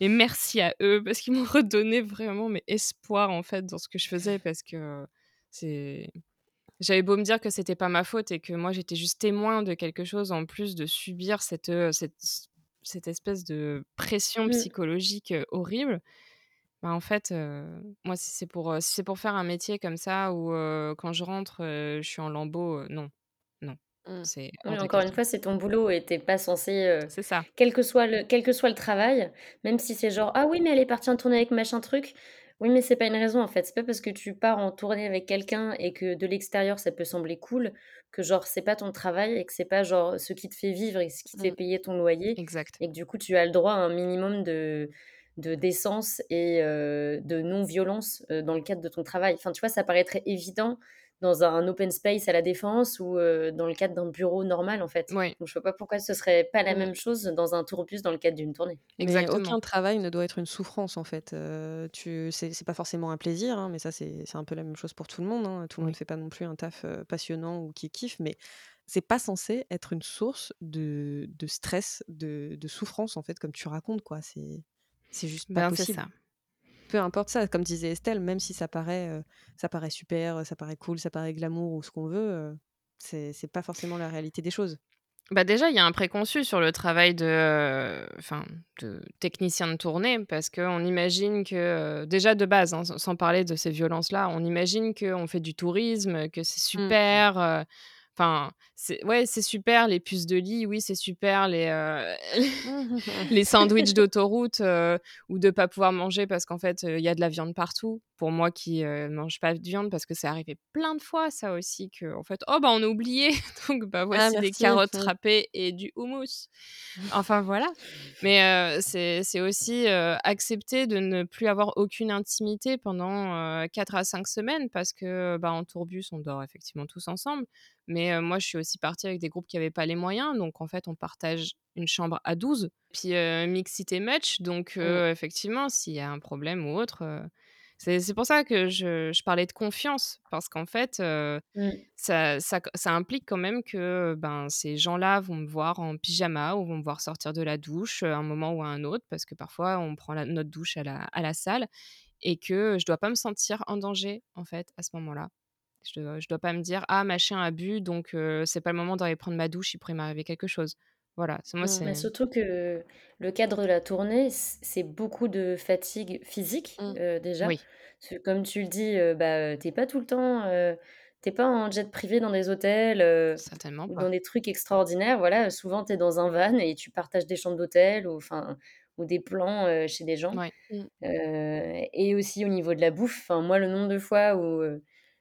et merci à eux parce qu'ils m'ont redonné vraiment, mais espoir, en fait, dans ce que je faisais parce que c'est j'avais beau me dire que c'était pas ma faute et que moi, j'étais juste témoin de quelque chose, en plus de subir cette, cette cette espèce de pression Mmh. psychologique, horrible. Bah, en fait, moi, si c'est pour, si c'est pour faire un métier comme ça où, quand je rentre, je suis en non, non, Mmh. c'est Oui, encore une fois, c'est ton boulot et tu es pas censé, heu, C'est ça. quel que soit le quel que soit le travail, même si c'est genre: «Ah oui, mais elle est partie en tournée avec machin truc». Oui, mais c'est pas une raison, en fait. C'est pas parce que tu pars en tournée avec quelqu'un et que de l'extérieur, ça peut sembler cool, que genre c'est pas ton travail et que c'est pas genre ce qui te fait vivre et ce qui te fait Mmh. payer ton loyer Exact. et que du coup, tu as le droit à un minimum de de décence et heu, de non-violence, heu, dans le cadre de ton travail. Enfin, tu vois, ça paraîtrait évident dans un open space à La Défense ou heu, dans le cadre d'un bureau normal, en fait. Oui, Donc je vois pas pourquoi ce serait pas la Mmh. même chose dans un tourbus dans le cadre d'une tournée. Mais exactement. aucun travail ne doit être une souffrance, en fait, heu, tu c'est c'est pas forcément un plaisir, hein, mais ça, c'est c'est un peu la même chose pour tout le monde, hein. Tout le monde Oui. fait pas non plus un taf, heu, passionnant ou qu'il kiffe, mais c'est pas censé être une source de de stress, de de souffrance, en fait, comme tu racontes, quoi. C'est c'est juste pas Ben, possible. ça. Peu importe ça, comme disait Estelle, même si ça paraît, heu, ça paraît super, ça paraît cool, ça paraît glamour ou ce qu'on veut, heu, c'est pas forcément la réalité des choses. Bah, déjà, il y a un préconçu sur le travail de, enfin, de technicien de tournée parce qu'on imagine que, heu, déjà de base, hein, sans parler de ces violences-là, on imagine qu'on fait du tourisme, que c'est Mmh. super, enfin, c'est ouais, c'est super les puces de lit, oui, c'est super les, heu, les sandwichs d'autoroute, heu, ou de pas pouvoir manger parce qu'en fait, heu, il y a de la viande partout. Pour moi qui, heu, mange pas de viande parce que c'est arrivé plein de fois ça aussi qu'en fait: «Oh bah, on a oublié, donc bah, Ah voici des carottes râpées et du houmous». Enfin voilà, mais c'est c'est aussi, accepter de ne plus avoir aucune intimité pendant, heu, 4 à 5 semaines parce que, bah, en tourbus, on dort effectivement tous ensemble. Mais moi, je suis aussi partie avec des groupes qui avaient pas les moyens, donc en fait, on partage une chambre à 12. Puis, heu, mixité much, donc Mmh. effectivement, s'il y a un problème ou autre, c'est pour ça que je je parlais de confiance parce qu'en fait, Mmh. ça ça ça implique quand même que, ben, ces gens-là vont me voir en pyjama ou vont me voir sortir de la douche, à un moment ou à un autre parce que parfois on prend la notre douche à la à la salle et que je dois pas me sentir en danger, en fait, à ce moment-là. Je dois je dois pas me dire: «Ah machin a bu donc heu, c'est pas le moment d'aller prendre ma douche, il pourrait m'arriver quelque chose». Voilà, c'est moi Mmh. Mais c'est surtout que le cadre de la tournée, c'est beaucoup de fatigue physique, Mmh. déjà. oui, comme tu le dis, heu, bah, tu pas tout le temps, tu pas en jet privé dans des hôtels, certainement ou dans des trucs extraordinaires. Voilà, souvent tu es dans un van et tu partages des chambres d'hôtel ou enfin ou des plans, chez des gens. Ouais, Mmh. Et aussi au niveau de la bouffe, moi le nombre de fois où,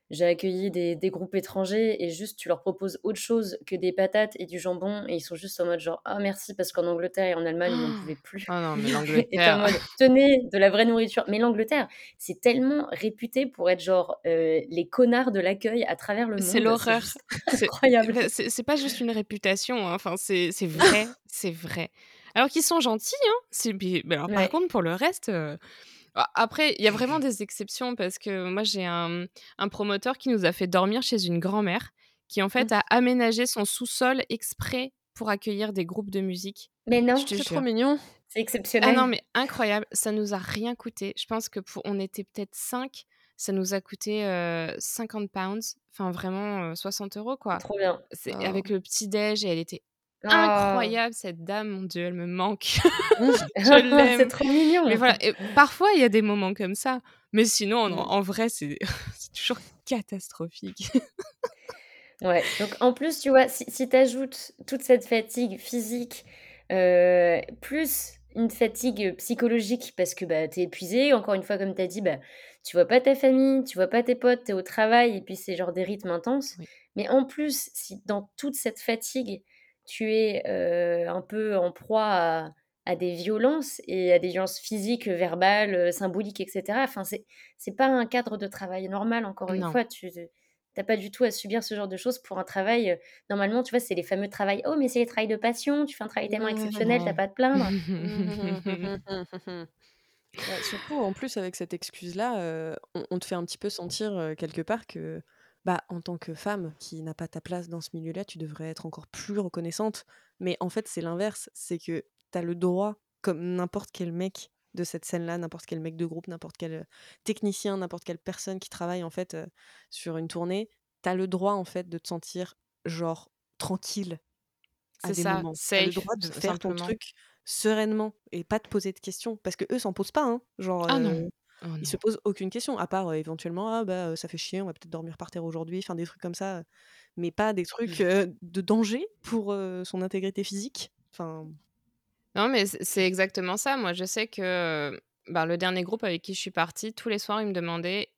j'ai accueilli des des groupes étrangers et juste tu leur proposes autre chose que des patates et du jambon et ils sont juste en mode genre: «Ah merci» parce qu'en Angleterre et en Allemagne, ils n'en pouvaient plus Ah non, mais l'Angleterre mode: «Tenez, de la vraie nourriture». Mais l'Angleterre, c'est tellement réputé pour être genre, heu, les connards de l'accueil à travers le monde, c'est l'horreur. C'est incroyable. c'est pas juste une réputation, hein, enfin, c'est vrai, c'est vrai. Alors qu'ils sont gentils, hein, c'est alors par contre pour le reste, heu, a après il y a vraiment des exceptions parce que moi j'ai un, mmh, un promoteur qui nous a fait dormir chez une grand-mère qui en fait Mmh. a aménagé son sous-sol exprès pour accueillir des groupes de musique. Mais non? C'est trop mignon. C'est Ah non, exceptionnel. mais incroyable, ça nous a rien coûté. Je pense que pour on était peut-être 5, ça nous a coûté, heu, 50 £, enfin vraiment, heu, 60 € quoi. Trop bien. C'est Oh. avec le petit déj et elle était! Incroyable cette dame, mon Dieu, elle me manque. Je C'est trop Mais mignon. voilà et parfois il y a des moments comme ça, mais sinon en en vrai c'est toujours catastrophique. Ouais, donc en plus, tu vois, si si tu ajoutes toute cette fatigue physique, plus une fatigue, psychologique parce que, bah, tu es épuisé, encore une fois, comme tu as dit, bah, tu vois pas ta famille, tu vois pas tes potes, tu es au travail et puis c'est genre des rythmes intenses. Oui. Mais en plus, si dans toute cette fatigue, tu es, un peu en proie à à des violences et à des violences physiques, verbales, symboliques et cetera, enfin, c'est c'est pas un cadre de travail normal, encore une Non. fois. Tu tu as pas du tout à subir ce genre de choses pour un travail, normalement, tu vois, c'est les fameux travails: «Oh mais c'est les travails de passion, tu fais un travail tellement exceptionnel, tu as Non. pas à te plaindre». Bah, surtout, en plus, avec cette excuse-là, on on te fait un petit peu sentir, quelque part que, bah, en tant que femme qui n'a pas ta place dans ce milieu-là, tu devrais être encore plus reconnaissante. Mais en fait, c'est l'inverse, c'est que tu as le droit, comme n'importe quel mec de cette scène-là, n'importe quel mec de groupe, n'importe quel, technicien, n'importe quelle personne qui travaille, en fait, heu, sur une tournée, tu as le droit, en fait, de te sentir, genre, tranquille à C'est des ça, moments. Tu as le safe droit de faire ton truc sereinement et pas te poser de questions parce qu'eux s'en posent pas, hein. Genre, Ah non. Oh ils se posent aucune question à part, éventuellement: «Ah bah, ça fait chier, on va peut-être dormir par terre aujourd'hui», enfin des trucs comme ça, mais pas des trucs, heu, de danger pour, son intégrité physique. Enfin Non, mais c'est exactement ça. Moi, je sais que, bah, le dernier groupe avec qui je suis partie, tous les soirs, ils me demandaient,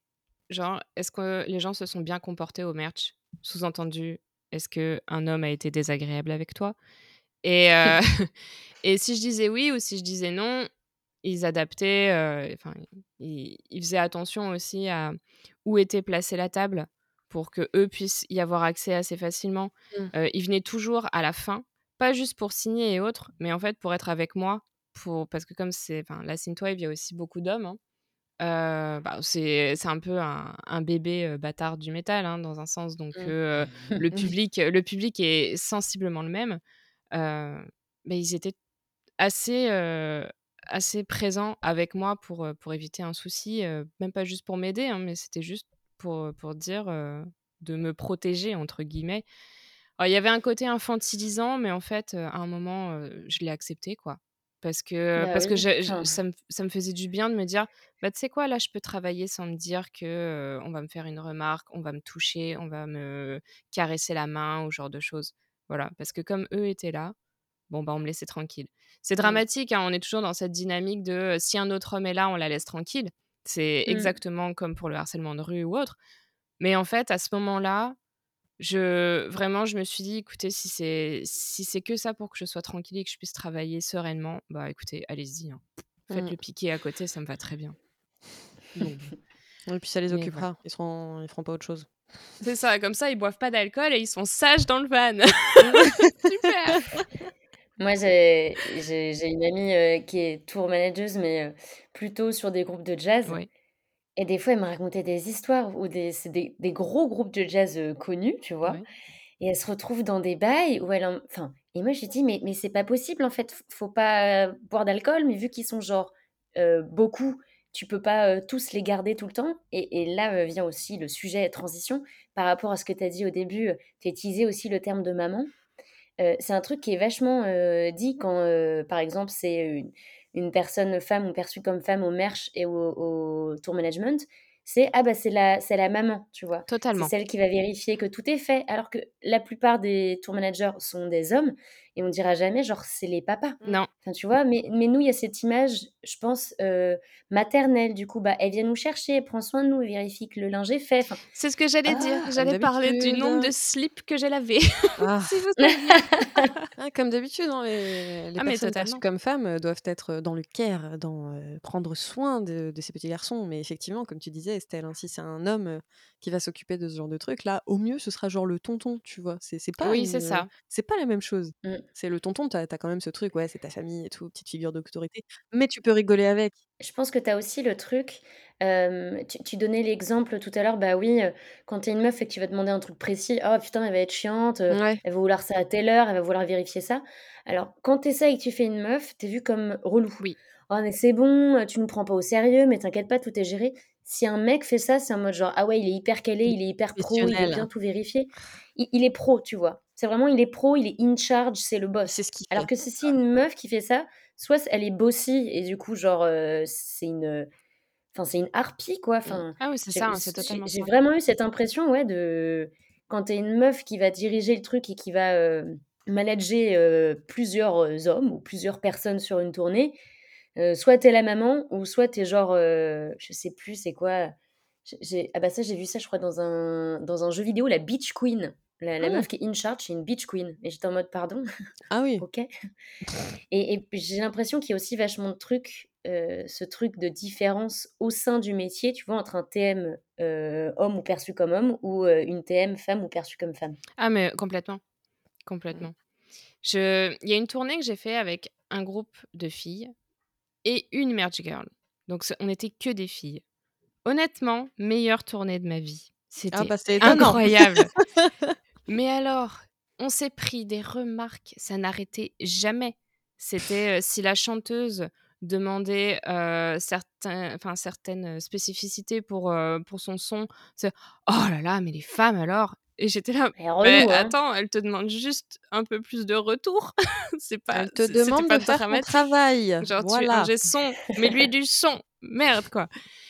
genre: «Est-ce que les gens se sont bien comportés au merch?» sous-entendu: «Est-ce qu'un homme a été désagréable avec toi?» et et si je disais oui ou si je disais non, ils adaptaient, enfin, ils ils faisaient attention aussi à où était placée la table pour qu'eux puissent y avoir accès assez facilement. Mmh. Ils venaient toujours à la fin, pas juste pour signer et autres, mais en fait pour être avec moi, pour parce que comme c'est enfin, la synthwave, il y a aussi beaucoup d'hommes, hein. Bah, c'est c'est un peu un un bébé, bâtard du métal, hein, dans un sens donc Mmh. le public le public est sensiblement le même. Mais ils étaient assez, assez présents avec moi pour, pour éviter un souci, même pas juste pour m'aider, hein, mais c'était juste pour, pour dire, de me «protéger» entre guillemets. Alors il y avait un côté infantilisant, mais en fait, à un moment, je l'ai accepté, quoi. Parce que Bah parce que je je ça me ça me faisait du bien de me dire: «Bah, tu sais quoi? Là, je peux travailler sans me dire que, on va me faire une remarque, on va me toucher, on va me caresser la main ou ce genre de choses». Voilà, parce que comme eux étaient là, bon, bah, on me laissait tranquille. C'est Mmh. dramatique, hein, on est toujours dans cette dynamique de, si un autre homme est là, on la laisse tranquille. C'est mmh. exactement comme pour le harcèlement de rue ou autre. Mais en fait, à ce moment-là, je vraiment, je me suis dit: «Écoutez, si c'est si c'est que ça pour que je sois tranquille et que je puisse travailler sereinement, bah, écoutez, allez-y, hein. Faites Mmh. le piqué à côté, ça me va très bien». Donc Et puis ça les voilà. occupera, ils seront ils feront pas autre chose. C'est ça, comme ça, ils boivent pas d'alcool et ils sont sages dans le van. Super! Moi, j'ai j'ai j'ai une amie, heu, qui est tour manageuse, mais heu, plutôt sur des groupes de jazz Oui, et des fois, elle me racontait des histoires où des c'est des des gros groupes de jazz, heu, connus, tu vois? Et elle se retrouve dans des bails où elle en enfin et moi je lui dis: «Mais mais c'est pas possible en fait, f faut pas, boire d'alcool, mais vu qu'ils sont genre, heu, beaucoup, tu peux pas, heu, tous les garder tout le temps» et et là, heu, vient aussi le sujet transition par rapport à ce que tu as dit au début, heu, tu as utilisé aussi le terme de maman. C'est un truc qui est vachement, dit quand, par exemple, c'est une une personne femme ou perçue comme femme au merch et au au tour management, c'est: «Ah bah, c'est la c'est la maman», tu vois? C'est Totalement. celle qui va vérifier que tout est fait, alors que la plupart des tour managers sont des hommes et on dira jamais genre c'est les papas. Non. Enfin, tu vois? Mais mais nous, il y a cette image, je pense, heu, maternelle. Du coup, bah, elle vient nous chercher, elle prend soin de nous, elle vérifie que le linge est fait, enfin C'est ce que j'allais dire. Ah, J'allais parler du nombre de d'habitude. slips que j'ai lavés. Ah. Si vous saviez. Ah, comme d'habitude, hein, les les Ah personnes perçues comme femmes, heu, doivent être, heu, dans le care, dans, prendre soin de de ces petits garçons. Mais effectivement, comme tu disais Estelle, hein, si c'est un homme, qui va s'occuper de ce genre de truc là, au mieux, ce sera genre le tonton, tu vois? C'est c'est pas Oui, c'est heu, ça. c'est pas la même chose. Mmh. C'est le tonton, tu as quand même ce truc, ouais, c'est ta famille et tout, petite figure d'autorité, mais tu peux rigoler avec. Je pense que tu as aussi le truc, tu tu donnais l'exemple tout à l'heure, bah, oui, quand tu es une meuf et que tu vas demander un truc précis: «Oh putain, elle va être chiante, Ouais. elle va vouloir ça à telle heure, elle va vouloir vérifier ça». Alors quand tu essaies et que tu fais une meuf, tu es vue comme relou. Oui. «Oh mais c'est bon, tu nous prends pas au sérieux, mais t'inquiète pas, tout est géré». Si un mec fait ça, c'est en mode genre: «Ah ouais, il est hyper calé, Il est est hyper pro, il professionnel. bien tout vérifier». Il il est pro, tu vois? C'est vraiment il est pro, il est in charge, c'est le boss. ce qu'il Alors que si c'est une meuf qui fait ça, soit elle est bossy et du coup genre, heu, c'est une, enfin c'est une harpie quoi, Mmh. enfin, Ah oui, c'est ça, hein, c'est totalement j'ai vraiment eu cette impression, ouais, de quand tu es une meuf qui va diriger le truc et qui va, heu, manager, heu, plusieurs, hommes ou plusieurs personnes sur une tournée, heu, soit tu es la maman ou soit tu es genre, heu, je sais plus c'est quoi, j'ai j'ai ah bah ça, j'ai vu ça je crois dans un dans un jeu vidéo, la bitch queen. La la Mmh. meuf qui est in charge, c'est une bitch queen et j'étais en mode: «Pardon? Ah oui. OK». Et et puis j'ai l'impression qu'il y a aussi vachement de trucs, heu, ce truc de différence au sein du métier, tu vois? Entre un TM, heu, homme ou perçu comme homme ou, heu, une TM femme ou perçue comme femme. Ah mais complètement, Mmh. complètement. Je il y a une tournée que j'ai fait avec un groupe de filles et une merch girl. Donc on n'était que des filles. Honnêtement, meilleure tournée de ma vie. Ah C'était bah, incroyable. Mais alors, on s'est pris des remarques, ça n'arrêtait jamais. C'était, heu, si la chanteuse demandait, certains enfin certaines, spécificités pour, heu, pour son son, c'est: «Oh là là, mais les femmes alors?» Et j'étais là: Elle est «Beh, relou, hein. attends, elle te demande juste un peu plus de retour. C'est pas Elle te demande pas de faire ton travail, Genre tu es voilà. son, mets-lui du son, merde quoi!»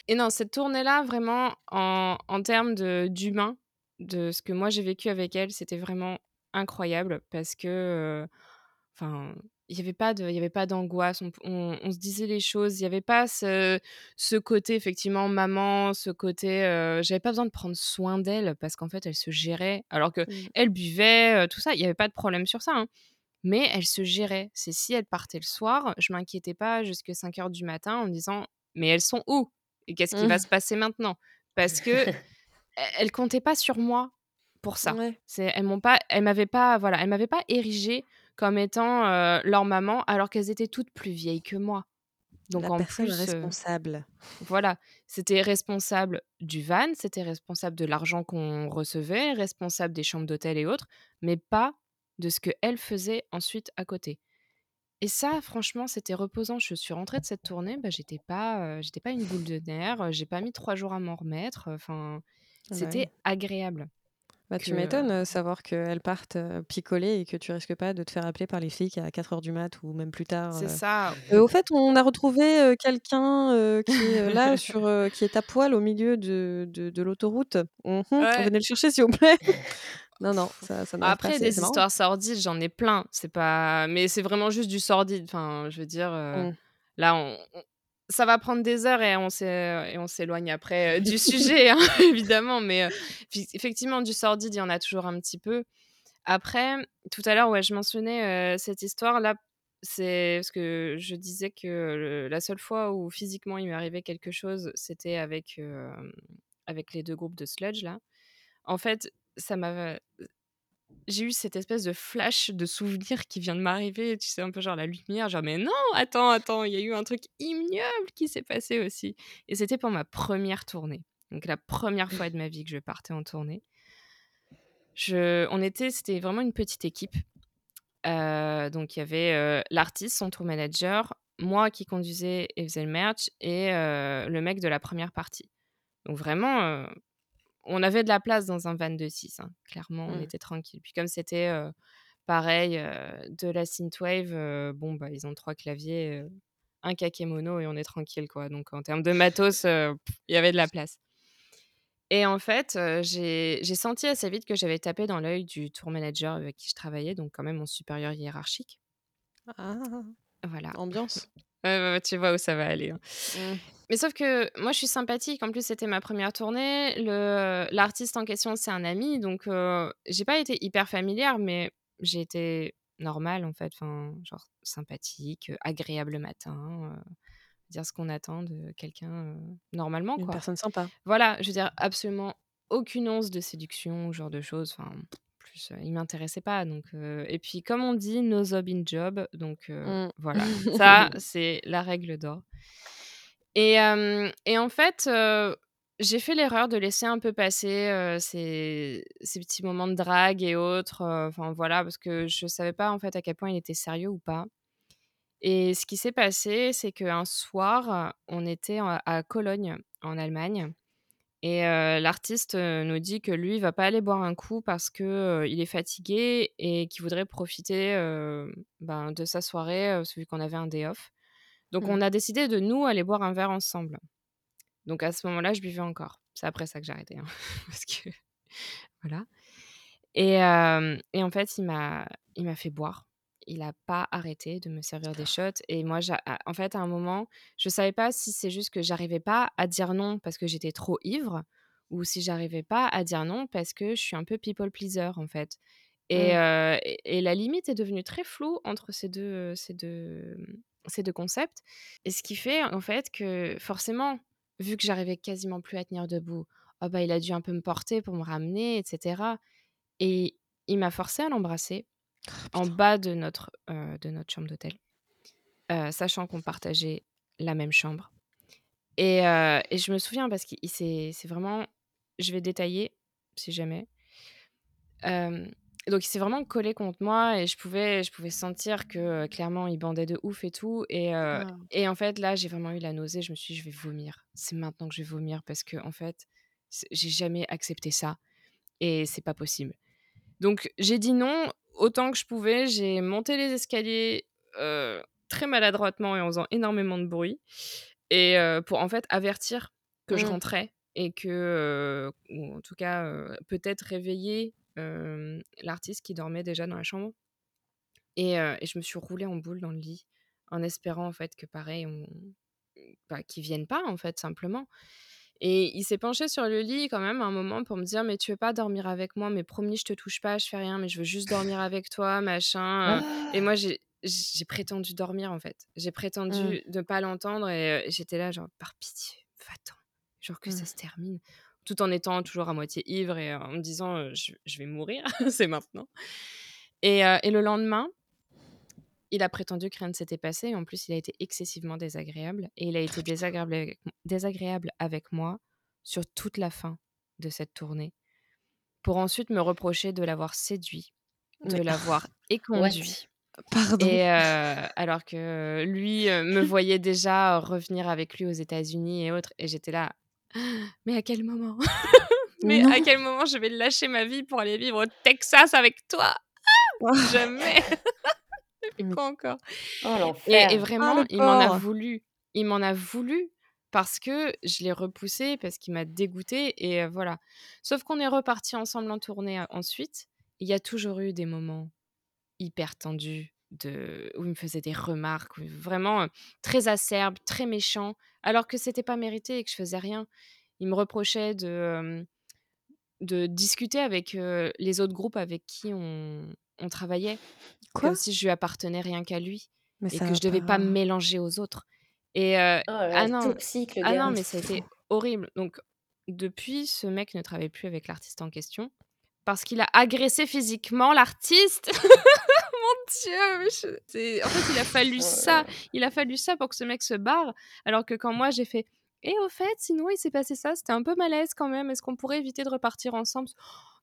et non, cette tournée-là vraiment en en termes d'humain, de ce que moi j'ai vécu avec elle, c'était vraiment incroyable parce que, heu, enfin, il y avait pas de il y avait pas d'angoisse, on p on on se disait les choses, il y avait pas ce ce côté effectivement maman, ce côté, heu, j'avais pas besoin de prendre soin d'elle parce qu'en fait elle se gérait alors Mmh. qu'elle buvait, heu, tout ça, il y avait pas de problème sur ça, hein, mais elle se gérait. C'est si elle partait le soir, je m'inquiétais pas jusque 05:00 du matin en me disant: «Mais elles sont où? Et qu'est-ce qui va Mmh. se passer maintenant?» parce que e elles comptaient pas sur moi pour ça. Ouais. C'est elles m'ont pas elles m'avaient pas voilà, elles m'avaient pas érigée comme étant, leur maman alors qu'elles étaient toutes plus vieilles que moi. Donc La en personne plus, responsable. voilà, c'était responsable du van, c'était responsable de l'argent qu'on recevait, responsable des chambres d'hôtel et autres, mais pas de ce qu'elles faisaient ensuite à côté et ça franchement, c'était reposant. Je suis rentrée de cette tournée, bah, j'étais pas, j'étais pas une boule de nerfs, heu, j'ai pas mis 3 jours à m'en remettre, enfin, Ah bah c'était agréable Bah, que, tu m'étonnes, heu, savoir qu'elles partent, heu, picoler et que tu risques pas de te faire appeler par les flics à 04:00 du mat ou même plus tard, C'est heu. ça. Heu, au fait, on a retrouvé, heu, quelqu'un, qui est, là sur, qui est à poil au milieu de de de l'autoroute. Mmh. Ouais. Venez le chercher s'il vous plaît. Non, non, ça ça pas, Après c'est des histoires sordides, j'en ai plein. C'est pas mais c'est vraiment juste du sordide. Enfin, je veux dire, Mmh. là on ça va prendre des heures et on s'é et on s'éloigne après, heu, du sujet, hein, évidemment, mais, effectivement du sordide, il y en a toujours un petit peu. Après, tout à l'heure, ouais, je mentionnais, cette histoire-là, c'est parce que je disais que le la seule fois où physiquement il m'est arrivé quelque chose, c'était avec, avec les 2 groupes de sludge là. En fait, ça m'a j'ai eu cette espèce de flash de souvenir qui vient de m'arriver, tu sais, un peu genre la lumière, genre: «Mais non, attends, attends, il y a eu un truc ignoble qui s'est passé aussi» et c'était pour ma 1re tournée. Donc la 1re fois de ma vie que je partais en tournée. Je on était c'était vraiment une petite équipe. Heu, donc il y avait, heu, l'artiste, son tour manager, moi qui conduisais et faisais le merch et heu, le mec de la 1re partie. Donc vraiment, on avait de la place dans un van de 6, hein. Clairement, on Mmh. était tranquille. Puis comme c'était, pareil, de la synthwave, bon, bah, ils ont 3 claviers, un Kakemono et on est tranquille, quoi. Donc en termes de matos, il y avait de la place Et en fait, j'ai senti assez vite que j'avais tapé dans l'œil du tour manager avec qui je travaillais, donc quand même mon supérieur hiérarchique. Ah! Voilà. Ambiance. Tu vois où ça va aller, hein. Mmh. Mais sauf que moi, je suis sympathique. En plus, c'était ma première tournée. Le l'artiste en question, c'est un ami, donc heu, j'ai pas été hyper familière, mais j'ai été normale, en fait, enfin, genre sympathique, agréable le matin, heu, dire ce qu'on attend de quelqu'un, normalement, Une quoi. personne sympa. Voilà, je veux dire absolument aucune once de séduction genre de choses, enfin, en plus, il m'intéressait pas donc et puis comme on dit: «No job in job», donc Mmh. voilà. Ça, c'est la règle d'or. Et et en fait, j'ai fait l'erreur de laisser un peu passer, ces ces petits moments de drague et autres, enfin voilà, parce que je savais pas, en fait, à quel point il était sérieux ou pas. Et ce qui s'est passé, c'est qu'un soir, on était à Cologne, en Allemagne et l'artiste, nous dit que lui, il va pas aller boire un coup parce que, il est fatigué et qu'il voudrait profiter, ben, de sa soirée, vu qu'on avait un day off. Donc Mmh. on a décidé de, nous, aller boire un verre ensemble. Donc à ce moment-là, je buvais encore. C'est après ça que j'ai arrêté, hein, parce que voilà. Et et en fait, il m'a il m'a fait boire. Il a pas arrêté de me servir des shots et moi, en fait, à un moment, je savais pas si c'est juste que j'arrivais pas à dire non parce que j'étais trop ivre ou si j'arrivais pas à dire non parce que je suis un peu people pleaser, en fait. Et Mmh. heu et et la limite est devenue très floue entre ces 2, heu, ces 2, ces 2 concepts et ce qui fait, en fait, que forcément, vu que j'arrivais quasiment plus à tenir debout, oh bah, il a dû un peu me porter pour me ramener et cetera et il m'a forcée à l'embrasser en putain. bas de notre, heu, de notre chambre d'hôtel, heu, sachant qu'on partageait la même chambre et heu et je me souviens parce qu'il s'est c'est vraiment je vais détailler si jamais. Donc il s'est vraiment collé contre moi et je pouvais je pouvais sentir que, clairement, il bandait de ouf et tout et Ah. et en fait, là, j'ai vraiment eu la nausée. Je me suis dit: «Je vais vomir. C'est maintenant que je vais vomir parce qu'en fait, c j'ai jamais accepté ça et c'est pas possible». Donc j'ai dit non autant que je pouvais. J'ai monté les escaliers, heu, très maladroitement et en faisant énormément de bruit et heu, pour, en fait, avertir que je Mmh. rentrais et que, heu ou en tout cas, peut-être réveiller, l'artiste qui dormait déjà dans la chambre et je me suis roulée en boule dans le lit en espérant, en fait, que pareil, on bah, qu'il vienne pas, en fait, simplement et il s'est penché sur le lit quand même à un moment pour me dire: «Mais tu veux pas dormir avec moi? Mais promis, je te touche pas, je fais rien, mais je veux juste dormir avec toi, machin, heu» et Ah! moi, j'ai j'ai prétendu dormir, en fait. J'ai Mmh. prétendu ne pas l'entendre et j'étais là genre: «Par pitié, va-t'en, genre que ça Mmh. se termine», tout en étant toujours à moitié ivre et en me disant, «Je je vais mourir, c'est maintenant» et et le lendemain il a prétendu que rien ne s'était passé et en plus, il a été excessivement désagréable et il a Oh été désagréable avec m désagréable avec moi sur toute la fin de cette tournée pour ensuite me reprocher de l'avoir séduit, de l'avoir éconduit Pardon? et alors que lui, me voyait déjà revenir avec lui aux États-Unis et autres et j'étais là: «Mais à quel moment? Mais à quel moment je vais lâcher ma vie pour aller vivre au Texas avec toi? Ah! Jamais! Mais quand encore?» Oh et et! Ah vraiment, le il m'en a voulu. Il m'en a voulu parce que je l'ai repoussé, parce qu'il m'a dégoûtée et voilà. Sauf qu'on est repartis ensemble en tournée ensuite. Il y a toujours eu des moments hyper tendus de où il me faisait des remarques, vraiment, très acerbes, très méchants, alors que c'était pas mérité et que je faisais rien. Il me reprochait de, de discuter avec, les autres groupes avec qui on on travaillait, comme Quoi? si je lui appartenais rien qu'à lui Mais et ça que je devais pas me mélanger aux autres et heu Oh ah non, toxique le ah non, mais ça a été horrible. Donc depuis, ce mec ne travaille plus avec l'artiste en question parce qu'il a agressé physiquement l'artiste. Mon Dieu, je c'est en fait, il a fallu Oh ça, il a fallu ça pour que ce mec se barre, alors que quand moi j'ai fait: «Et au fait, sinon il s'est passé ça, c'était un peu malaise quand même, est-ce qu'on pourrait éviter de repartir ensemble?»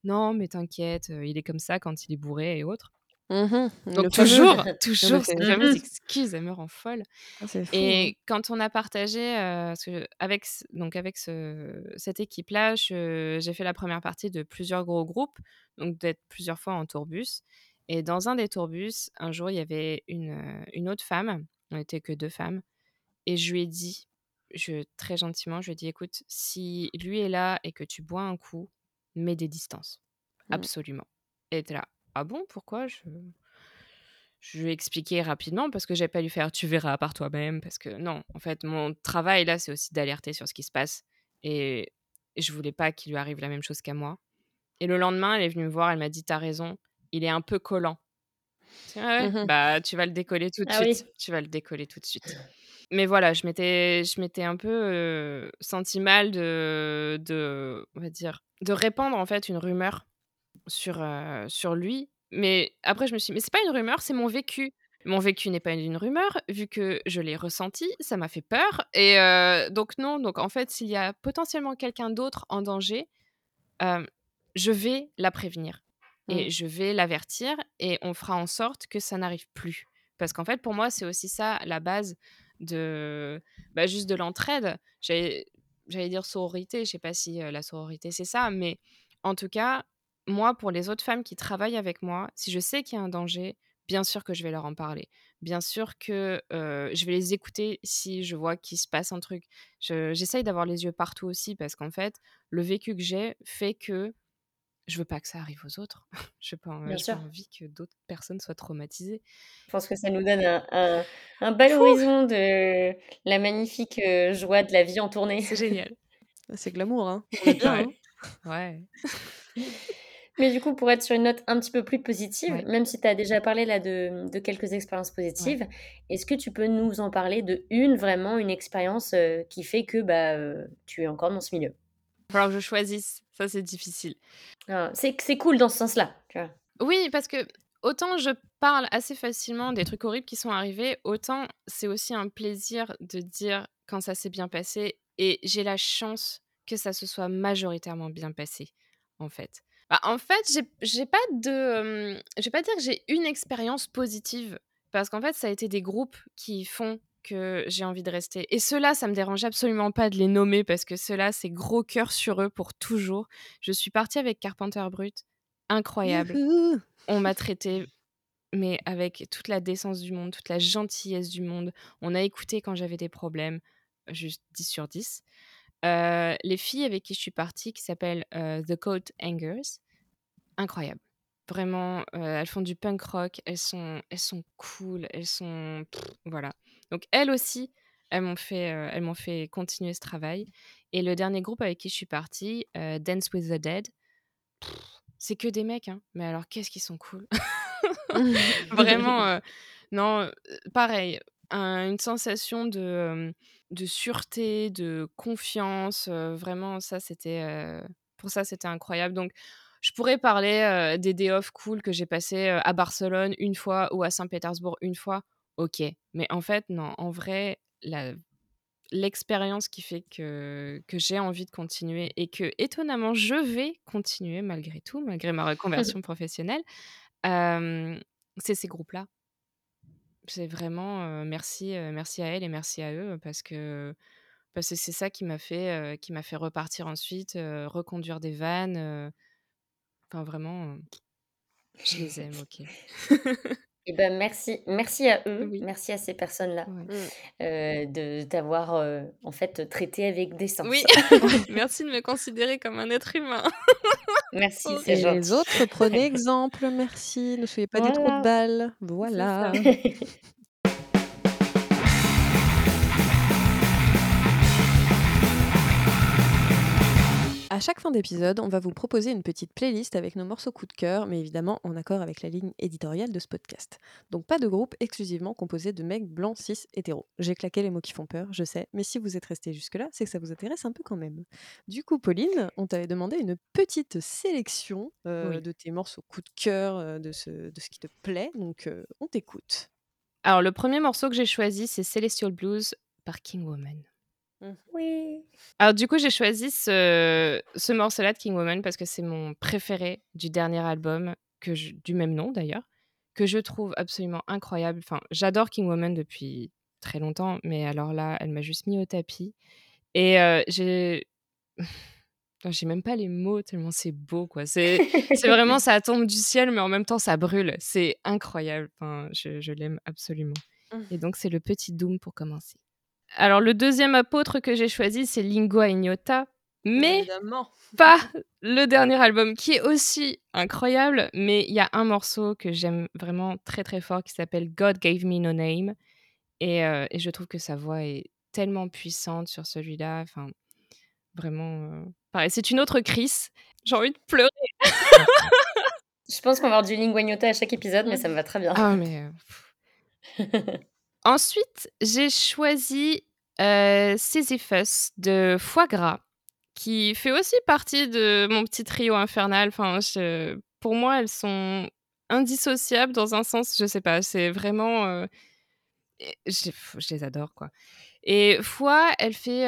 «Non, mais t'inquiète, il est comme ça quand il est bourré et autres». Mmh Donc toujours, toujours cette Mmh fameuse mh. excuse, elle me rend folle ah fou, hein. et quand on a partagé, heu, parce qu'avec c donc avec ce cette équipe-là, j'ai fait la 1re partie de plusieurs gros groupes, donc d'être plusieurs fois en tourbus et dans un des tourbus, un jour, il y avait une, une autre femme, on était que 2 femmes et je lui ai dit je très gentiment, je lui ai dit: «Écoute, si lui est là et que tu bois un coup, mets des distances, Mmh. absolument». Et était là: «Ah bon, pourquoi?» je je lui ai expliqué rapidement parce que j'allais pas lui faire: «Tu verras par toi-même» parce que non, en fait, mon travail là, c'est aussi d'alerter sur ce qui se passe et je voulais pas qu'il lui arrive la même chose qu'à moi. Et le lendemain, elle est venue me voir, elle m'a dit: «Tu raison, il est un peu collant». «Ah ouais? Mmh Bah, tu vas le décoller tout de Ah oui. suite, tu vas le décoller tout de suite». Mais voilà, je m'étais je m'étais un peu, heu, sentie mal de de on va dire, de répandre en fait une rumeur sur, sur lui. Mais après je me suis dit: «Mais c'est pas une rumeur, c'est mon vécu». Mon vécu n'est pas une rumeur, vu que je l'ai ressenti, ça m'a fait peur et donc non, donc en fait, s'il y a potentiellement quelqu'un d'autre en danger, je vais la prévenir et Mmh. je vais l'avertir et on fera en sorte que ça n'arrive plus. Parce qu'en fait, pour moi, c'est aussi ça la base de, bah, juste de l'entraide. J'allais dire sororité, je sais pas si, la sororité c'est ça, mais en tout cas, moi, pour les autres femmes qui travaillent avec moi, si je sais qu'il y a un danger, bien sûr que je vais leur en parler. Bien sûr que, je vais les écouter si je vois qu'il se passe un truc. Je j'essaye d'avoir les yeux partout aussi parce qu'en fait, le vécu que j'ai fait que je veux pas que ça arrive aux autres. Pas Bien j'ai pas sûr. envie que d'autres personnes soient traumatisées. Je pense que ça nous donne un un un bel horizon de la magnifique, heu, joie de la vie en tournée. C'est génial. C'est glamour, hein. Hein. Ouais. Mais du coup, pour être sur une note un petit peu plus positive, Ouais. même si tu as déjà parlé là de de quelques expériences Ouais. positives, est-ce que tu peux nous en parler de une vraiment, une expérience, heu, qui fait que, bah, heu, tu es encore dans ce milieu? Va falloir que je choisisse, ça c'est difficile. Ah, c'est cool dans ce sens-là? Oui, parce que autant je parle assez facilement des trucs horribles qui sont arrivés, autant c'est aussi un plaisir de dire quand ça s'est bien passé et j'ai la chance que ça se soit majoritairement bien passé, en fait. Bah, en fait, j'ai pas de, hem, je vais pas dire que j'ai une expérience positive parce qu'en fait, ça a été des groupes qui font que j'ai envie de rester et ceux-là, ça me dérange absolument pas de les nommer parce que ceux-là, c'est gros cœur sur eux pour toujours. Je suis partie avec Carpenter Brut, incroyable. Youhou! On m'a traitée, mais avec toute la décence du monde, toute la gentillesse du monde. On a écouté quand j'avais des problèmes, juste 10 sur 10. Heu, les filles avec qui je suis partie qui s'appellent, heu, The Coat Hangers, incroyables. Vraiment, heu, elles font du punk rock, elles sont elles sont cool, elles sont voilà. Donc elles aussi, elles m'ont fait, elles m'ont fait continuer ce travail et le dernier groupe avec qui je suis partie, Dance with the Dead, c'est que des mecs, hein, mais alors qu'est-ce qu'ils sont cool! Vraiment, non, pareil, un une sensation de, de sûreté, de confiance, vraiment ça c'était, pour ça c'était incroyable. Donc je pourrais parler, des day off cool que j'ai passés, heu, à Barcelone une fois ou à Saint-Pétersbourg une fois, OK. Mais en fait non, en vrai, la l'expérience qui fait que que j'ai envie de continuer et que, étonnamment, je vais continuer malgré tout, malgré ma reconversion professionnelle, c'est ces groupes-là. C'est vraiment, merci, merci à elles et merci à eux parce que parce que c'est ça qui m'a fait, qui m'a fait repartir ensuite, reconduire des vannes, enfin vraiment, je les aime, OK. Et bah, merci merci à eux, Oui. merci à ces personnes-là, Ouais. Mmh. heu, de t'avoir, heu, en fait, traité avec décence. Oui, merci de me considérer comme un être humain. Merci, c'est Et les gentil. autres, prenez exemple, merci, ne soyez pas des trous de Voilà, balles. c'est ça. Voilà. À chaque fin d'épisode, on va vous proposer une petite playlist avec nos morceaux coup de cœur, mais évidemment en accord avec la ligne éditoriale de ce podcast. Donc pas de groupe exclusivement composé de mecs blancs, cis, hétéros. J'ai claqué les mots qui font peur, je sais, mais si vous êtes resté jusque-là, c'est que ça vous intéresse un peu quand même. Du coup, Pauline, on t'avait demandé une petite sélection euh, Oui. de tes morceaux coup de cœur, euh, de, ce, de ce qui te plaît, donc euh, on t'écoute. Alors le 1er morceau que j'ai choisi, c'est Celestial Blues par King Woman. Oui. Alors du coup, j'ai choisi ce ce morceau-là de King Woman parce que c'est mon préféré du dernier album que je du même nom d'ailleurs, que je trouve absolument incroyable. Enfin, j'adore King Woman depuis très longtemps, mais alors là, elle m'a juste mis au tapis et j'ai j'ai même pas les mots tellement c'est beau, quoi. C'est vraiment ça tombe du ciel, mais en même temps ça brûle. C'est incroyable, enfin, je je l'aime absolument et donc c'est le petit Doom pour commencer. Alors, le deuxième apôtre que j'ai choisi, c'est Lingua Ignota, mais Évidemment. pas le dernier album, qui est aussi incroyable, mais il y a un morceau que j'aime vraiment très très fort qui s'appelle God Gave Me No Name, et, euh, et je trouve que sa voix est tellement puissante sur celui-là, enfin, vraiment, euh, pareil, c'est une autre crise, j'ai envie de pleurer. Je pense qu'on va avoir du lingua ignota à chaque épisode, mais ça me va très bien. Ah, mais... euh, Ensuite, j'ai choisi euh, Sisyphus de Foie Gras, qui fait aussi partie de mon petit trio infernal. Enfin, pour moi, elles sont indissociables dans un sens, je sais pas, c'est vraiment... je, les adore, quoi. Et Foie, elle fait,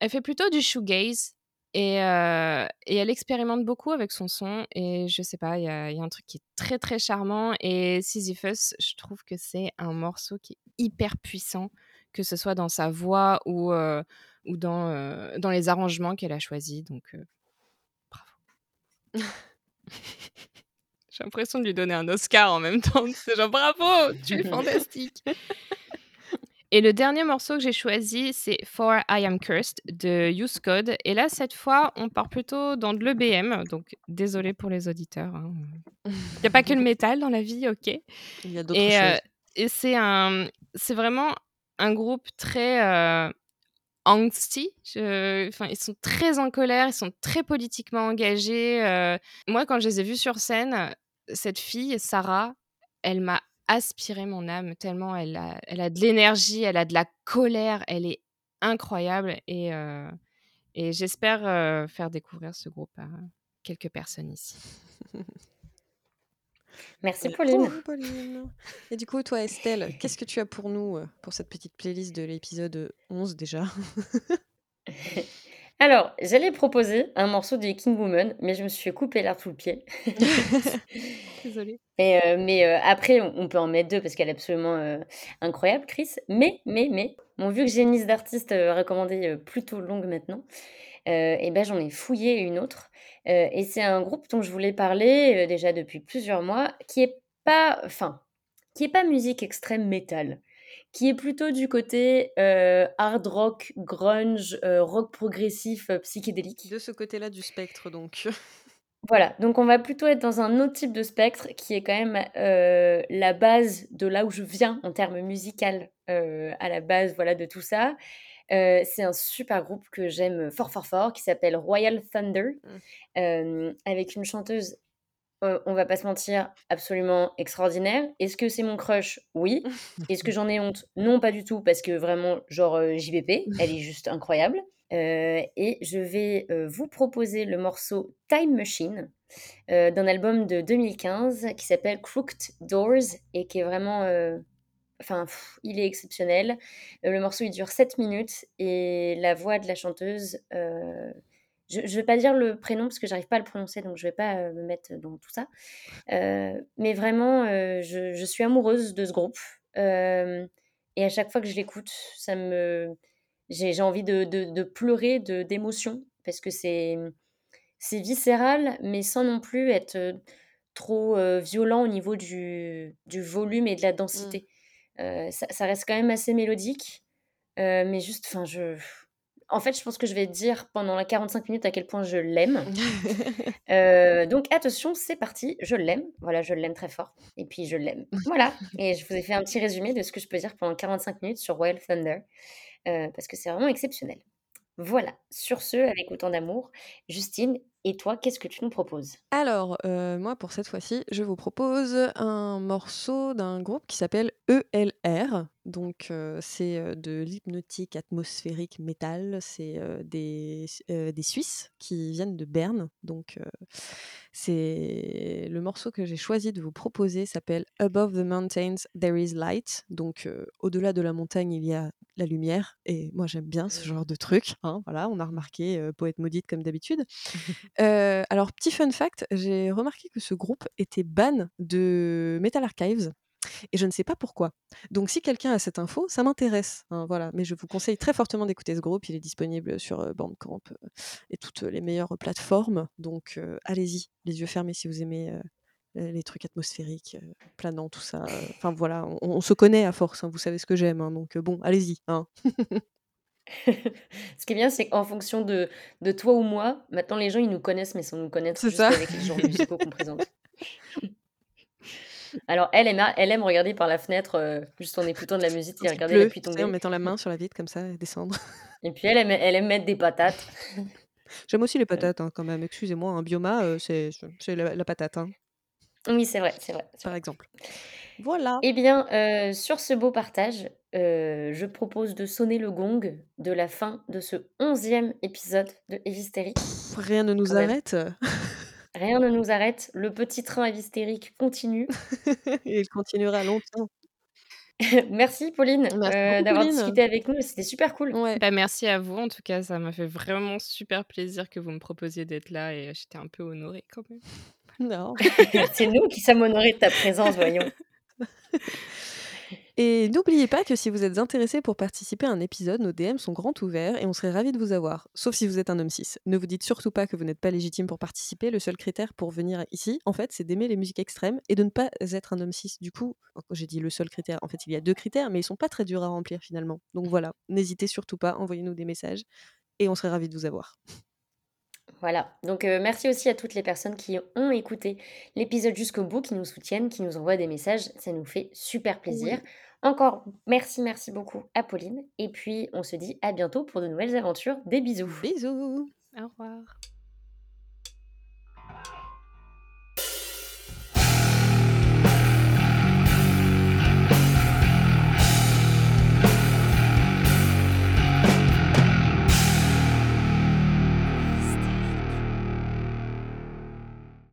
elle fait plutôt du shoegaze. Et, euh, et elle expérimente beaucoup avec son son. Et je sais pas, il y a, il y a un truc qui est très très charmant. Et Sisyphus, je trouve que c'est un morceau qui est hyper puissant, que ce soit dans sa voix ou, euh, ou dans, euh, dans les arrangements qu'elle a choisis. Donc, bravo. J'ai l'impression de lui donner un Oscar en même temps. C'est genre bravo, tu es fantastique. Et le dernier morceau que j'ai choisi, c'est For I Am Cursed de Use Code. Et là, cette fois, on part plutôt dans de l'EBM. Donc, désolé pour les auditeurs. hein. Il n'y a pas que le métal dans la vie, ok Il y a d'autres Et, euh, choses. et c'est un, c'est vraiment un groupe très euh, angsty. Enfin, ils sont très en colère, ils sont très politiquement engagés. euh. Moi, quand je les ai vus sur scène, cette fille, Sarah, elle m'a aspiré mon âme tellement elle a, elle a de l'énergie, elle a de la colère, elle est incroyable et, euh, et j'espère euh, faire découvrir ce groupe à quelques personnes ici. Merci Pauline. Et du coup, toi, Estelle, qu'est-ce que tu as pour nous euh, pour cette petite playlist de l'épisode 11 déjà? Alors, j'allais proposer un morceau de King Woman, mais je me suis couper l'air sous le pied. Désolée. Mais, euh, mais euh, après, on, on peut en mettre deux parce qu'elle est absolument euh, incroyable, Chris. Mais, mais, mais, bon, vu que j'ai une liste d'artistes recommandée euh, plutôt longue maintenant, et ben, j'en ai fouillé une autre. Et c'est un groupe dont je voulais parler déjà depuis plusieurs mois, qui est pas, enfin, qui est pas musique extrême métal, qui est plutôt du côté euh, hard rock, grunge, euh, rock progressif, euh, psychédélique. De ce côté-là du spectre, donc. Voilà, donc on va plutôt être dans un autre type de spectre qui est quand même la base de là où je viens en termes musical, à la base voilà, de tout ça. C'est un super groupe que j'aime fort fort fort qui s'appelle Royal Thunder, Mm. euh, avec une chanteuse, euh, on va pas se mentir, absolument extraordinaire. Est-ce que c'est mon crush? Oui. Est-ce que j'en ai honte? Non, pas du tout, parce que vraiment, genre euh, JBP, elle est juste incroyable. Euh, et je vais euh, vous proposer le morceau Time Machine d'un album de 2015 qui s'appelle Crooked Doors et qui est vraiment. Enfin, pff, il est exceptionnel. Le morceau il dure 7 minutes et la voix de la chanteuse. euh, je ne vais pas dire le prénom parce que j'arrive pas à le prononcer donc je vais pas euh, me mettre dans tout ça. Euh, mais vraiment, euh, je, je suis amoureuse de ce groupe. Et à chaque fois que je l'écoute, ça me, j'ai envie de, de, de pleurer de d'émotion parce que c'est c'est viscéral, mais sans non plus être trop euh, violent au niveau du, du volume et de la Mm. densité. Euh, ça, ça reste quand même assez mélodique, euh, mais juste, enfin, je... En fait, je pense que je vais dire pendant la 45 minutes à quel point je l'aime. Euh, donc attention, c'est parti, je l'aime. Voilà, je l'aime très fort. Et puis je l'aime. Voilà. Et je vous ai fait un petit résumé de ce que je peux dire pendant 45 minutes sur Royal Thunder, euh, parce que c'est vraiment exceptionnel. Voilà, sur ce, avec autant d'amour, Justine, et toi, qu'est-ce que tu nous proposes? Alors, euh, moi, pour cette fois-ci, je vous propose un morceau d'un groupe qui s'appelle ELR. Donc, euh, c'est de l'hypnotique atmosphérique métal. C'est euh, des, euh, des Suisses qui viennent de Berne. Donc, c'est le morceau que j'ai choisi de vous proposer s'appelle Above the Mountains, There is Light. Donc, au-delà de la montagne, il y a la lumière. Et moi, j'aime bien ce genre de truc. hein, voilà, on a remarqué, poète maudite comme d'habitude. Alors, petit fun fact, j'ai remarqué que ce groupe était ban de Metal Archives et je ne sais pas pourquoi. Donc, si quelqu'un a cette info, ça m'intéresse. hein, voilà. Mais je vous conseille très fortement d'écouter ce groupe. Il est disponible sur Bandcamp et toutes les meilleures plateformes. Donc, euh, allez-y, les yeux fermés si vous aimez les trucs atmosphériques, planants, tout ça, enfin voilà, on on se connaît à force, hein, vous savez ce que j'aime, hein, donc bon, allez-y, hein. Ce qui est bien, c'est qu'en fonction de de toi ou moi, maintenant les gens, ils nous connaissent, mais sans nous connaître, juste ça. avec les genres musicaux qu'on présente. Alors elle, aime regarder par la fenêtre, heu, juste en écoutant de la musique Quand et il regarder la pleut, pluie tu sais, en tomber. mettant la main sur la vitre comme ça et descendre. Et puis elle aime elle aime mettre des patates. J'aime aussi les Voilà. patates, hein, quand même, excusez-moi, hein, Bioma, heu, c'est c'est la la patate, hein. Oui, c'est vrai, c'est vrai, c'est Par vrai. exemple. Voilà. Eh bien, sur ce beau partage, je propose de sonner le gong de la fin de ce 11e épisode de Hévistérique. Rien ne nous Quand même. arrête. Rien ne nous arrête, le petit train hystérique continue. Et il continuera longtemps. Merci Pauline, Merci beaucoup d'avoir Pauline. discuté avec nous, c'était super cool. Ouais. Bah, merci à vous en tout cas, ça m'a fait vraiment super plaisir que vous me proposiez d'être là et j'étais un peu honorée quand même. Non. C'est nous qui sommes honorés de ta présence, voyons. Et n'oubliez pas que si vous êtes intéressé pour participer à un épisode, nos DM sont grands ouverts et on serait ravis de vous avoir, sauf si vous êtes un homme cis. Ne vous dites surtout pas que vous n'êtes pas légitime pour participer, le seul critère pour venir ici, en fait, c'est d'aimer les musiques extrêmes et de ne pas être un homme cis. Du coup, quand j'ai dit le seul critère, en fait, il y a 2 critères, mais ils sont pas très durs à remplir finalement. Donc voilà, n'hésitez surtout pas, envoyez-nous des messages et on serait ravis de vous avoir. Voilà, donc heu, merci aussi à toutes les personnes qui ont écouté l'épisode jusqu'au bout, qui nous soutiennent, qui nous envoient des messages, ça nous fait super plaisir. Oui. Encore merci, merci beaucoup à Pauline et puis on se dit à bientôt pour de nouvelles aventures. Des bisous. Bisous. Au revoir.